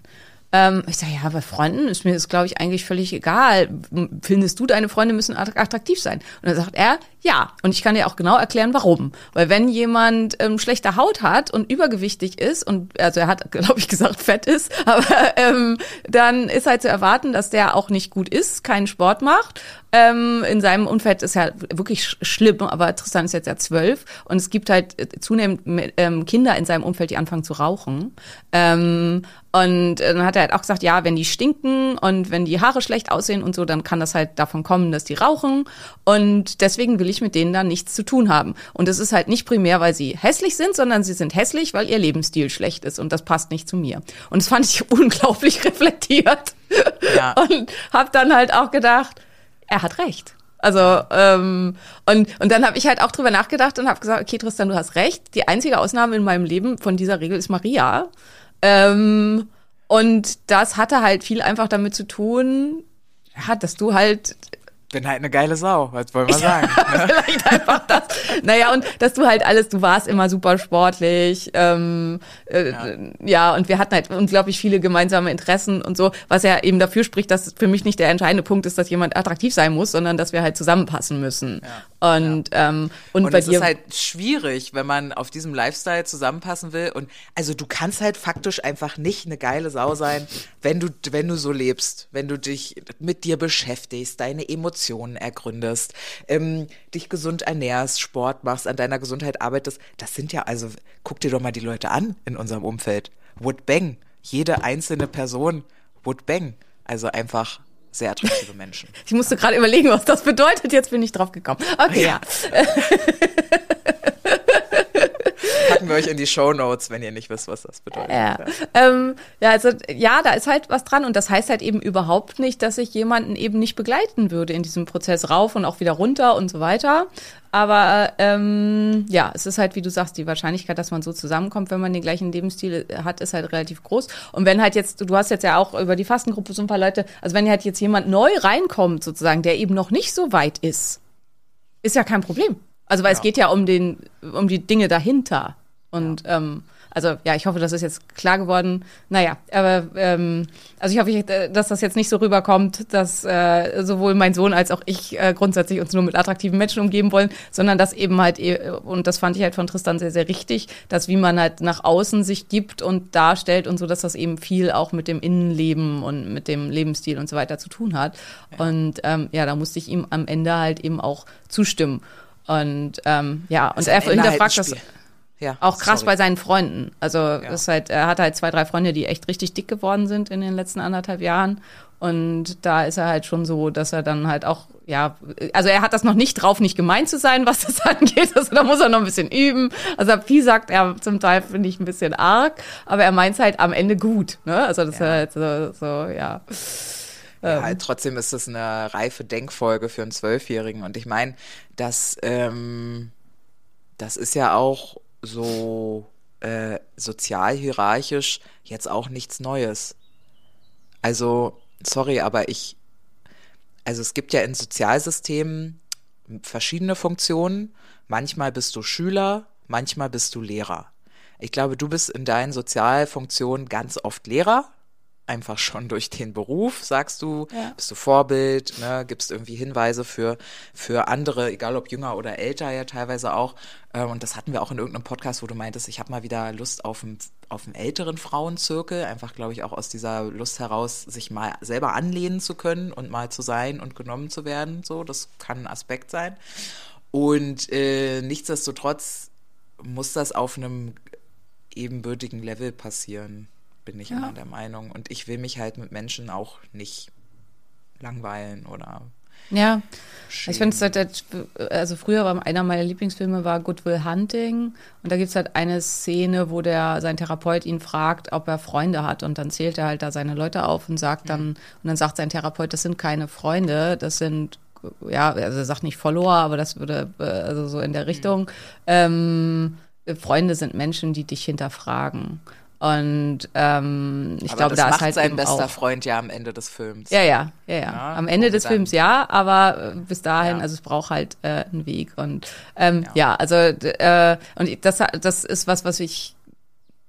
Ähm, ich sage, ja, bei Freunden ist mir das, glaube ich, eigentlich völlig egal. Findest du, deine Freunde müssen att- attraktiv sein? Und dann sagt er, ja. Und ich kann dir auch genau erklären, warum. Weil wenn jemand ähm, schlechte Haut hat und übergewichtig ist und, also er hat, glaube ich, gesagt, fett ist, aber ähm, dann ist halt zu erwarten, dass der auch nicht gut ist, keinen Sport macht. Ähm, in seinem Umfeld ist ja wirklich sch schlimm, aber Tristan ist jetzt ja zwölf und es gibt halt äh, zunehmend ähm, Kinder in seinem Umfeld, die anfangen zu rauchen. Ähm, und äh, dann hat er halt auch gesagt, ja, wenn die stinken und wenn die Haare schlecht aussehen und so, dann kann das halt davon kommen, dass die rauchen. Und deswegen will ich mit denen dann nichts zu tun haben. Und es ist halt nicht primär, weil sie hässlich sind, sondern sie sind hässlich, weil ihr Lebensstil schlecht ist und das passt nicht zu mir. Und das fand ich unglaublich reflektiert. Ja. Und habe dann halt auch gedacht, er hat recht. Also ähm, und und dann habe ich halt auch drüber nachgedacht und habe gesagt, okay Tristan, du hast recht. Die einzige Ausnahme in meinem Leben von dieser Regel ist Maria. Ähm, und das hatte halt viel einfach damit zu tun, ja, dass du halt Bin halt eine geile Sau, was wollen wir sagen? ne? vielleicht einfach das. Naja, und dass du halt alles, du warst immer super sportlich, ähm, äh, ja. und wir hatten halt unglaublich viele gemeinsame Interessen und so, was ja eben dafür spricht, dass für mich nicht der entscheidende Punkt ist, dass jemand attraktiv sein muss, sondern dass wir halt zusammenpassen müssen. Und, ähm, und, Und bei es dir. ist halt schwierig, wenn man auf diesem Lifestyle zusammenpassen will. Und also du kannst halt faktisch einfach nicht eine geile Sau sein, wenn du, wenn du so lebst, wenn du dich mit dir beschäftigst, deine Emotionen ergründest, ähm, dich gesund ernährst, Sport machst, an deiner Gesundheit arbeitest. Das sind ja, also guck dir doch mal die Leute an in unserem Umfeld. Would bang. Jede einzelne Person would bang. Also einfach sehr attraktive Menschen. ich musste gerade überlegen, was das bedeutet. Jetzt bin ich drauf gekommen. Okay, ja. Packen wir euch in die Show Notes, wenn ihr nicht wisst, was das bedeutet. Ja. Ähm, ja, also ja, da ist halt was dran und das heißt halt eben überhaupt nicht, dass ich jemanden eben nicht begleiten würde in diesem Prozess rauf und auch wieder runter und so weiter. Aber ähm, ja, es ist halt, wie du sagst, die Wahrscheinlichkeit, dass man so zusammenkommt, wenn man den gleichen Lebensstil hat, ist halt relativ groß. Und wenn halt jetzt, du hast jetzt ja auch über die Fastengruppe so ein paar Leute, also wenn halt jetzt jemand neu reinkommt, sozusagen, der eben noch nicht so weit ist, ist ja kein Problem. Also weil es geht ja um den, um die Dinge dahinter. Und ähm, also ja, ich hoffe, das ist jetzt klar geworden. Naja, aber ähm, also ich hoffe, äh, dass das jetzt nicht so rüberkommt, dass äh, sowohl mein Sohn als auch ich äh, grundsätzlich uns nur mit attraktiven Menschen umgeben wollen, sondern dass eben halt, eh- und das fand ich halt von Tristan sehr, sehr richtig, dass wie man halt nach außen sich gibt und darstellt und so, dass das eben viel auch mit dem Innenleben und mit dem Lebensstil und so weiter zu tun hat. Und ähm, ja, da musste ich ihm am Ende halt eben auch zustimmen. Und ähm, ja, und er halt hinterfragt das Spiel. Ja, auch krass sorry. bei seinen Freunden. Also das ist halt, er hat halt zwei, drei Freunde, die echt richtig dick geworden sind in den letzten anderthalb Jahren. Und da ist er halt schon so, dass er dann halt auch ja, also er hat das noch nicht drauf, nicht gemein zu sein, was das angeht. Also da muss er noch ein bisschen üben. Also Pi sagt er zum Teil, finde ich, ein bisschen arg, aber er meint es halt am Ende gut. Ne? Also das ja. ist halt so, so ja. Ja, ähm. trotzdem ist es eine reife Denkfolge für einen Zwölfjährigen. Und ich meine, das, ähm, das ist ja auch so äh, sozial hierarchisch jetzt auch nichts Neues. Also, sorry, aber ich, also es gibt ja in Sozialsystemen verschiedene Funktionen. Manchmal bist du Schüler, manchmal bist du Lehrer. Ich glaube, du bist in deinen Sozialfunktionen ganz oft Lehrer, einfach schon durch den Beruf, sagst du, ja. bist du Vorbild, ne, gibst irgendwie Hinweise für, für andere, egal ob jünger oder älter ja teilweise auch. Ähm, und das hatten wir auch in irgendeinem Podcast, wo du meintest, ich habe mal wieder Lust auf einen, auf einen älteren Frauenzirkel, einfach glaube ich auch aus dieser Lust heraus, sich mal selber anlehnen zu können und mal zu sein und genommen zu werden. So, das kann ein Aspekt sein. Und äh, nichtsdestotrotz muss das auf einem ebenbürtigen Level passieren bin ich ja. immer der Meinung. Und ich will mich halt mit Menschen auch nicht langweilen oder. Ja, schämen. ich finde es halt, also früher war einer meiner Lieblingsfilme war Good Will Hunting und da gibt es halt eine Szene, wo der sein Therapeut ihn fragt, ob er Freunde hat und dann zählt er halt da seine Leute auf und sagt dann, mhm. und dann sagt sein Therapeut, das sind keine Freunde, das sind ja, also er sagt nicht Follower, aber das würde, äh, also so in der Richtung. Mhm. Ähm, Freunde sind Menschen, die dich hinterfragen. Und ähm, ich glaube, da ist halt sein bester auch, Freund ja am Ende des Films. Ja, ja, ja, ja. ja am Ende des Films ja, aber äh, bis dahin, ja. also es braucht halt äh, einen Weg und ähm, ja. ja, also äh, und das das ist was, was ich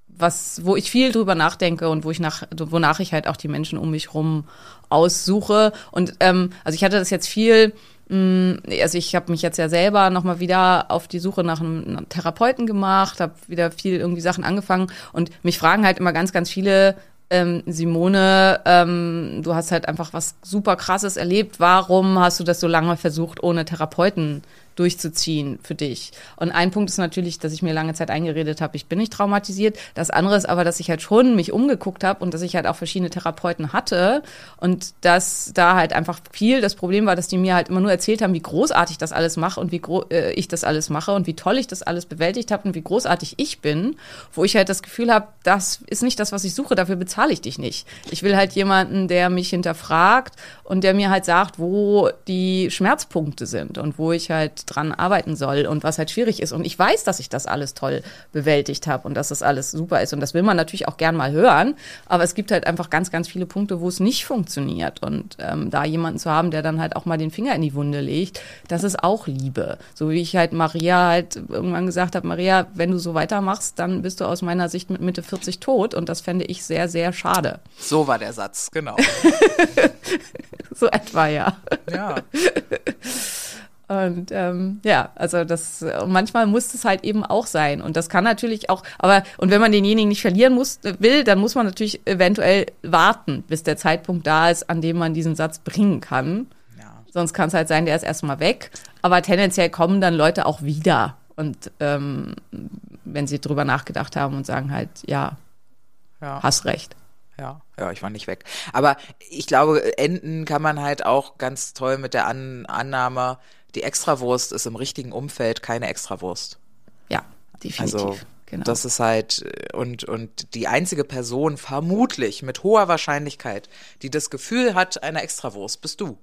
was, wo ich viel drüber nachdenke und wo ich nach, wonach ich halt auch die Menschen um mich rum aussuche. Und ähm, also ich hatte das jetzt viel also ich habe mich jetzt ja selber nochmal wieder auf die Suche nach einem Therapeuten gemacht, habe wieder viel irgendwie Sachen angefangen und mich fragen halt immer ganz, ganz viele, ähm, Simone, ähm, du hast halt einfach was super krasses erlebt. Warum hast du das so lange versucht, ohne Therapeuten durchzuziehen für dich. Und ein Punkt ist natürlich, dass ich mir lange Zeit eingeredet habe, ich bin nicht traumatisiert. Das andere ist aber, dass ich halt schon mich umgeguckt habe und dass ich halt auch verschiedene Therapeuten hatte und dass da halt einfach viel das Problem war, dass die mir halt immer nur erzählt haben, wie großartig das alles mache und wie äh, ich das alles mache und wie toll ich das alles bewältigt habe und wie großartig ich bin, wo ich halt das Gefühl habe, das ist nicht das, was ich suche, dafür bezahle ich dich nicht. Ich will halt jemanden, der mich hinterfragt und der mir halt sagt, wo die Schmerzpunkte sind und wo ich halt dran arbeiten soll und was halt schwierig ist. Und ich weiß, dass ich das alles toll bewältigt habe und dass das alles super ist. Und das will man natürlich auch gern mal hören. Aber es gibt halt einfach ganz, ganz viele Punkte, wo es nicht funktioniert. Und ähm, da jemanden zu haben, der dann halt auch mal den Finger in die Wunde legt, das ist auch Liebe. So wie ich halt Maria halt irgendwann gesagt habe, Maria, wenn du so weitermachst, dann bist du aus meiner Sicht mit Mitte 40 tot. Und das fände ich sehr, sehr schade. So war der Satz, genau. so etwa, ja. Ja. Und ähm, ja, also das manchmal muss es halt eben auch sein. Und das kann natürlich auch, aber und wenn man denjenigen nicht verlieren muss, will, dann muss man natürlich eventuell warten, bis der Zeitpunkt da ist, an dem man diesen Satz bringen kann. Ja. Sonst kann es halt sein, der ist erstmal weg. Aber tendenziell kommen dann Leute auch wieder. Und ähm, wenn sie drüber nachgedacht haben und sagen halt, ja, ja. hast recht. Ja, ja, ich war nicht weg. Aber ich glaube, enden kann man halt auch ganz toll mit der An Annahme, die Extrawurst ist im richtigen Umfeld keine Extrawurst. Ja, definitiv. Also, genau. das ist halt, und, und die einzige Person vermutlich mit hoher Wahrscheinlichkeit, die das Gefühl hat, eine Extrawurst, bist du.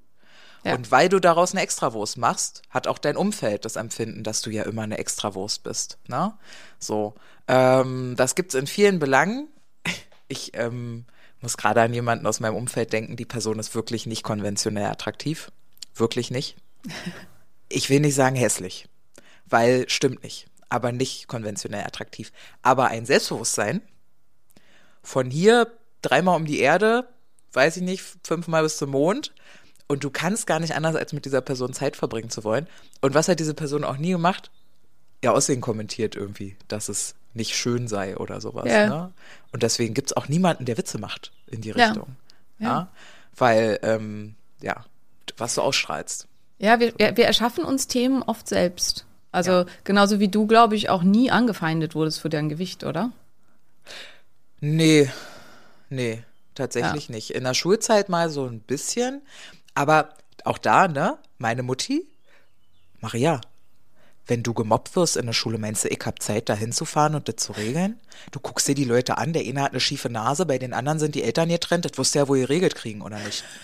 Ja. Und weil du daraus eine Extrawurst machst, hat auch dein Umfeld das Empfinden, dass du ja immer eine Extrawurst bist. Ne? So, ähm, das gibt's in vielen Belangen. Ich ähm, muss gerade an jemanden aus meinem Umfeld denken, die Person ist wirklich nicht konventionell attraktiv. Wirklich nicht. ich will nicht sagen hässlich, weil stimmt nicht, aber nicht konventionell attraktiv. Aber ein Selbstbewusstsein von hier dreimal um die Erde, weiß ich nicht, fünfmal bis zum Mond. Und du kannst gar nicht anders, als mit dieser Person Zeit verbringen zu wollen. Und was hat diese Person auch nie gemacht? Ja, Aussehen kommentiert irgendwie, dass es nicht schön sei oder sowas. Ja. Ne? Und deswegen gibt es auch niemanden, der Witze macht in die Richtung. Ja. ja. Weil, ähm, ja, was du ausstrahlst. Ja, wir, wir erschaffen uns Themen oft selbst. Also ja. genauso wie du, glaube ich, auch nie angefeindet wurdest für dein Gewicht, oder? Nee, nee, tatsächlich ja. nicht. In der Schulzeit mal so ein bisschen, aber auch da, ne? Meine Mutti, Maria, wenn du gemobbt wirst in der Schule, meinst du, ich hab Zeit, da hinzufahren und das zu regeln? Du guckst dir die Leute an, der eine hat eine schiefe Nase, bei den anderen sind die Eltern getrennt, das wirst du ja wohl geregelt kriegen, oder nicht?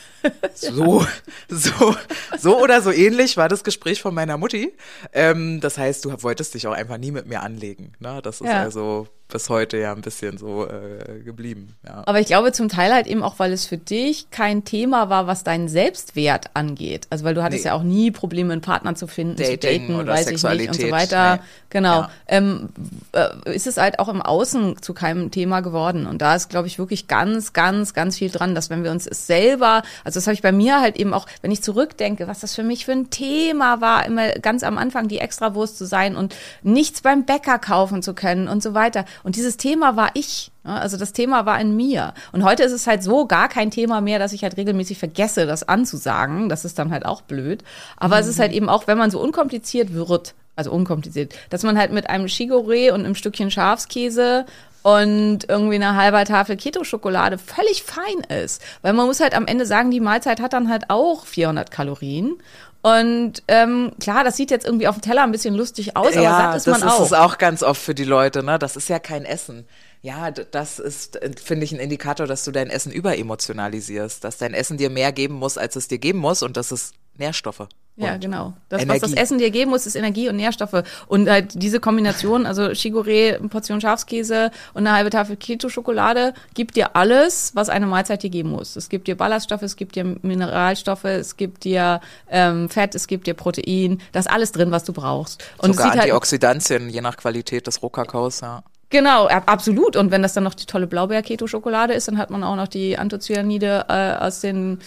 So, so, so oder so ähnlich war das Gespräch von meiner Mutti. Ähm, das heißt, du wolltest dich auch einfach nie mit mir anlegen. Ne? Das ist Ja. also bis heute ja ein bisschen so äh, geblieben. Ja. Aber ich glaube zum Teil halt eben auch, weil es für dich kein Thema war, was deinen Selbstwert angeht. Also weil du hattest Nee. ja auch nie Probleme, einen Partner zu finden, zu Dating daten, oder weiß ich nicht und so Sexualität, weiter. nee. Genau. Ja. Ähm, äh, ist es halt auch im Außen zu keinem Thema geworden. Und da ist, glaube ich, wirklich ganz, ganz, ganz viel dran, dass wenn wir uns es selber, also das habe ich bei mir halt eben auch, wenn ich zurückdenke, was das für mich für ein Thema war, immer ganz am Anfang die Extrawurst zu sein und nichts beim Bäcker kaufen zu können und so weiter. Und dieses Thema war ich. Also das Thema war in mir. Und heute ist es halt so gar kein Thema mehr, dass ich halt regelmäßig vergesse, das anzusagen. Das ist dann halt auch blöd. Aber es ist halt eben auch, wenn man so unkompliziert wird, also unkompliziert, dass man halt mit einem Chigoré und einem Stückchen Schafskäse und irgendwie eine halber Tafel Keto-Schokolade völlig fein ist. Weil man muss halt am Ende sagen, die Mahlzeit hat dann halt auch 400 Kalorien. Und ähm, klar, das sieht jetzt irgendwie auf dem Teller ein bisschen lustig aus, aber ja, satt ist das man ist auch. es auch ganz oft für die Leute, ne? Das ist ja kein Essen. Ja, das ist, äh, finde ich, ein Indikator, dass du dein Essen überemotionalisierst, dass dein Essen dir mehr geben muss, als es dir geben muss und das ist Nährstoffe. Ja, genau. Das, was Energie. das Essen dir geben muss, ist Energie und Nährstoffe. Und halt diese Kombination, also Chigoré, eine Portion Schafskäse und eine halbe Tafel Keto-Schokolade, gibt dir alles, was eine Mahlzeit dir geben muss. Es gibt dir Ballaststoffe, es gibt dir Mineralstoffe, es gibt dir ähm, Fett, es gibt dir Protein. Da ist alles drin, was du brauchst. Und Sogar halt, Antioxidantien, je nach Qualität des Rohkakaos, ja. Genau, ab- absolut. Und wenn das dann noch die tolle Blaubeer-Keto-Schokolade ist, dann hat man auch noch die Anthocyanide äh, aus den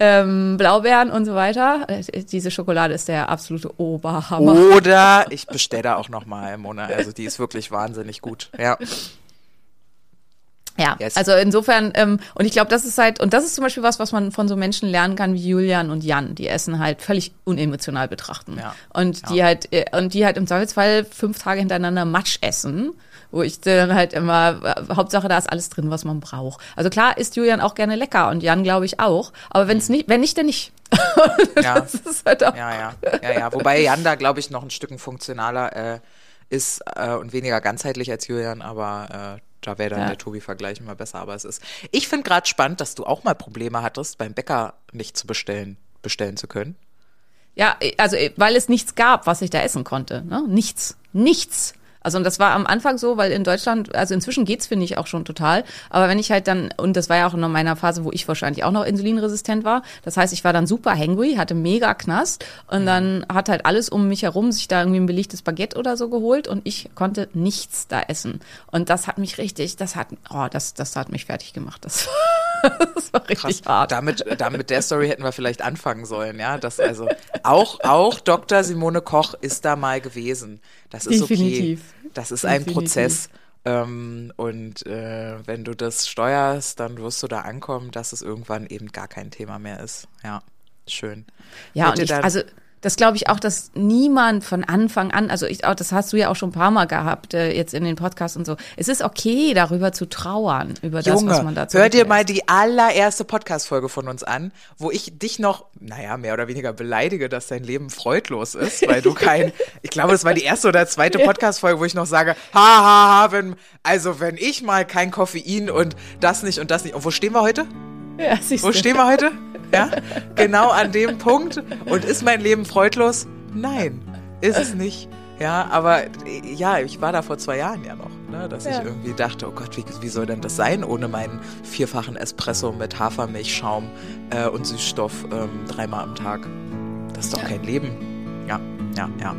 ähm, Blaubeeren und so weiter. Äh, diese Schokolade ist der absolute Oberhammer. Oder ich bestelle da auch noch mal im Monat. Also die ist wirklich wahnsinnig gut. Ja. Ja, Yes. also insofern, ähm, und ich glaube, das ist halt, und das ist zum Beispiel was, was man von so Menschen lernen kann wie Julian und Jan, die Essen halt völlig unemotional betrachten. Ja. Und die halt, äh, und die halt im Zweifelsfall fünf Tage hintereinander Matsch essen, wo ich dann halt immer, äh, Hauptsache da ist alles drin, was man braucht. Also klar isst Julian auch gerne lecker und Jan glaube ich auch, aber wenn es nicht, wenn nicht, dann nicht. Ja. Das ist halt auch, Ja, ja, ja, ja. Wobei Jan da, glaube ich, noch ein Stück funktionaler äh, ist äh, und weniger ganzheitlich als Julian, aber äh, da wäre dann Ja. der Tobi-Vergleich immer besser. Aber es ist. Ich finde gerade spannend, dass du auch mal Probleme hattest, beim Bäcker nicht zu bestellen, bestellen zu können. Ja, also weil es nichts gab, was ich da essen konnte. Ne? Nichts. Nichts. Also und das war am Anfang so, weil in Deutschland, also inzwischen geht's finde ich auch schon total. Aber wenn ich halt dann, und das war ja auch in meiner Phase, wo ich wahrscheinlich auch noch insulinresistent war. Das heißt, ich war dann super hangry, hatte mega Knast und dann hat halt alles um mich herum sich da irgendwie ein belegtes Baguette oder so geholt und ich konnte nichts da essen. Und das hat mich richtig, das hat, oh, das, das hat mich fertig gemacht. Das, das war richtig hart. Damit, damit mit der Story hätten wir vielleicht anfangen sollen, ja. Das also auch, auch Dr. Simone Koch ist da mal gewesen. Das ist Definitiv. okay. Das ist ein Definitiv. Prozess. Ähm, und äh, wenn du das steuerst, dann wirst du da ankommen, dass es irgendwann eben gar kein Thema mehr ist. Ja, schön. Ja, Wird und ich, dann- also das glaube ich auch, dass niemand von Anfang an, also ich auch, das hast du ja auch schon ein paar Mal gehabt, äh, jetzt in den Podcasts und so. Es ist okay, darüber zu trauern, über das, Junge, was man dazu hör dir mal die allererste Podcast-Folge von uns an, wo ich dich noch, naja, mehr oder weniger beleidige, dass dein Leben freudlos ist, weil du kein, ich glaube, es war die erste oder zweite Podcast-Folge, wo ich noch sage, ha, ha, ha, wenn, also wenn ich mal kein Koffein und das nicht und das nicht, und wo stehen wir heute? Ja, Wo stehen wir heute? Ja, genau an dem Punkt. Und ist mein Leben freudlos? Nein, ist es nicht. Ja, aber ja, ich war da vor zwei Jahren ja noch, ne, dass Ja. ich irgendwie dachte, oh Gott, wie, wie soll denn das sein ohne meinen vierfachen Espresso mit Hafermilchschaum äh, und Süßstoff ähm, dreimal am Tag? Das ist doch Ja. kein Leben. Ja, ja, ja.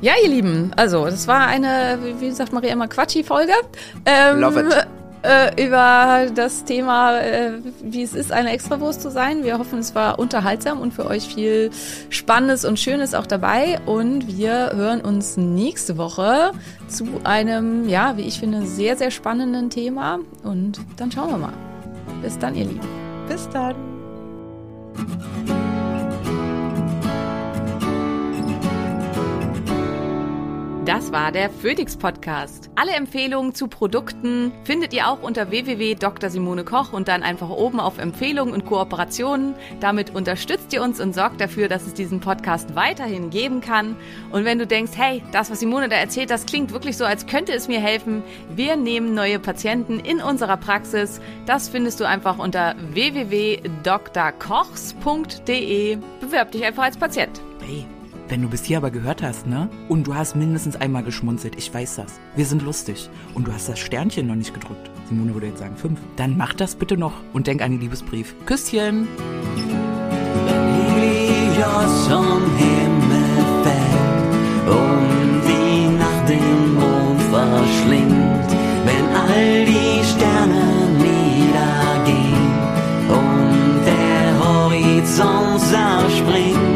Ja, ihr Lieben, also das war eine, wie- wie sagt Maria immer, Quatschi-Folge. Ähm, Love it. Äh, über das Thema, äh, wie es ist, eine Extrawurst zu sein. Wir hoffen, es war unterhaltsam und für euch viel Spannendes und Schönes auch dabei. Und wir hören uns nächste Woche zu einem, ja, wie ich finde, sehr, sehr spannenden Thema. Und dann schauen wir mal. Bis dann, ihr Lieben. Bis dann. Das war der Phoenix Podcast. Alle Empfehlungen zu Produkten findet ihr auch unter www.drsimone.koch und dann einfach oben auf Empfehlungen und Kooperationen. Damit unterstützt ihr uns und sorgt dafür, dass es diesen Podcast weiterhin geben kann. Und wenn du denkst, hey, das, was Simone da erzählt, das klingt wirklich so, als könnte es mir helfen. Wir nehmen neue Patienten in unserer Praxis. Das findest du einfach unter www.drkochs.de. Bewerb dich einfach als Patient. Wenn du bis hier aber gehört hast, ne? Und du hast mindestens einmal geschmunzelt, ich weiß das. Wir sind lustig. Und du hast das Sternchen noch nicht gedrückt. Simone würde jetzt sagen fünf. Dann mach das bitte noch und denk an den Liebesbrief. Küsschen! Helios vom Himmel fällt und die Nacht den Mond verschlingt, wenn all die Sterne niedergehen und der Horizont zerspringt,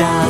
du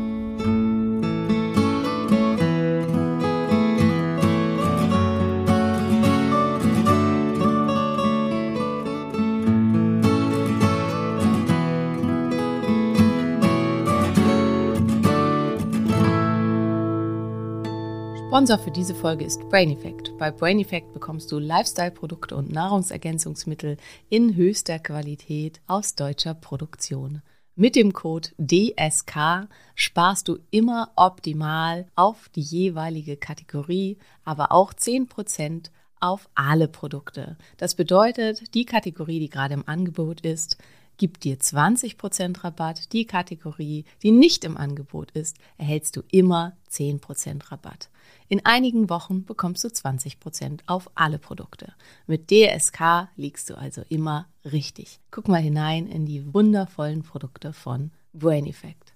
Sponsor für diese Folge ist Brain Effect. Bei Brain Effect bekommst du Lifestyle-Produkte und Nahrungsergänzungsmittel in höchster Qualität aus deutscher Produktion. Mit dem Code DSK sparst du immer optimal auf die jeweilige Kategorie, aber auch 10% auf alle Produkte. Das bedeutet, die Kategorie, die gerade im Angebot ist, gibt dir 20% Rabatt. Die Kategorie, die nicht im Angebot ist, erhältst du immer 10% Rabatt. In einigen Wochen bekommst du 20% auf alle Produkte. Mit DSK liegst du also immer richtig. Guck mal hinein in die wundervollen Produkte von Brain Effect.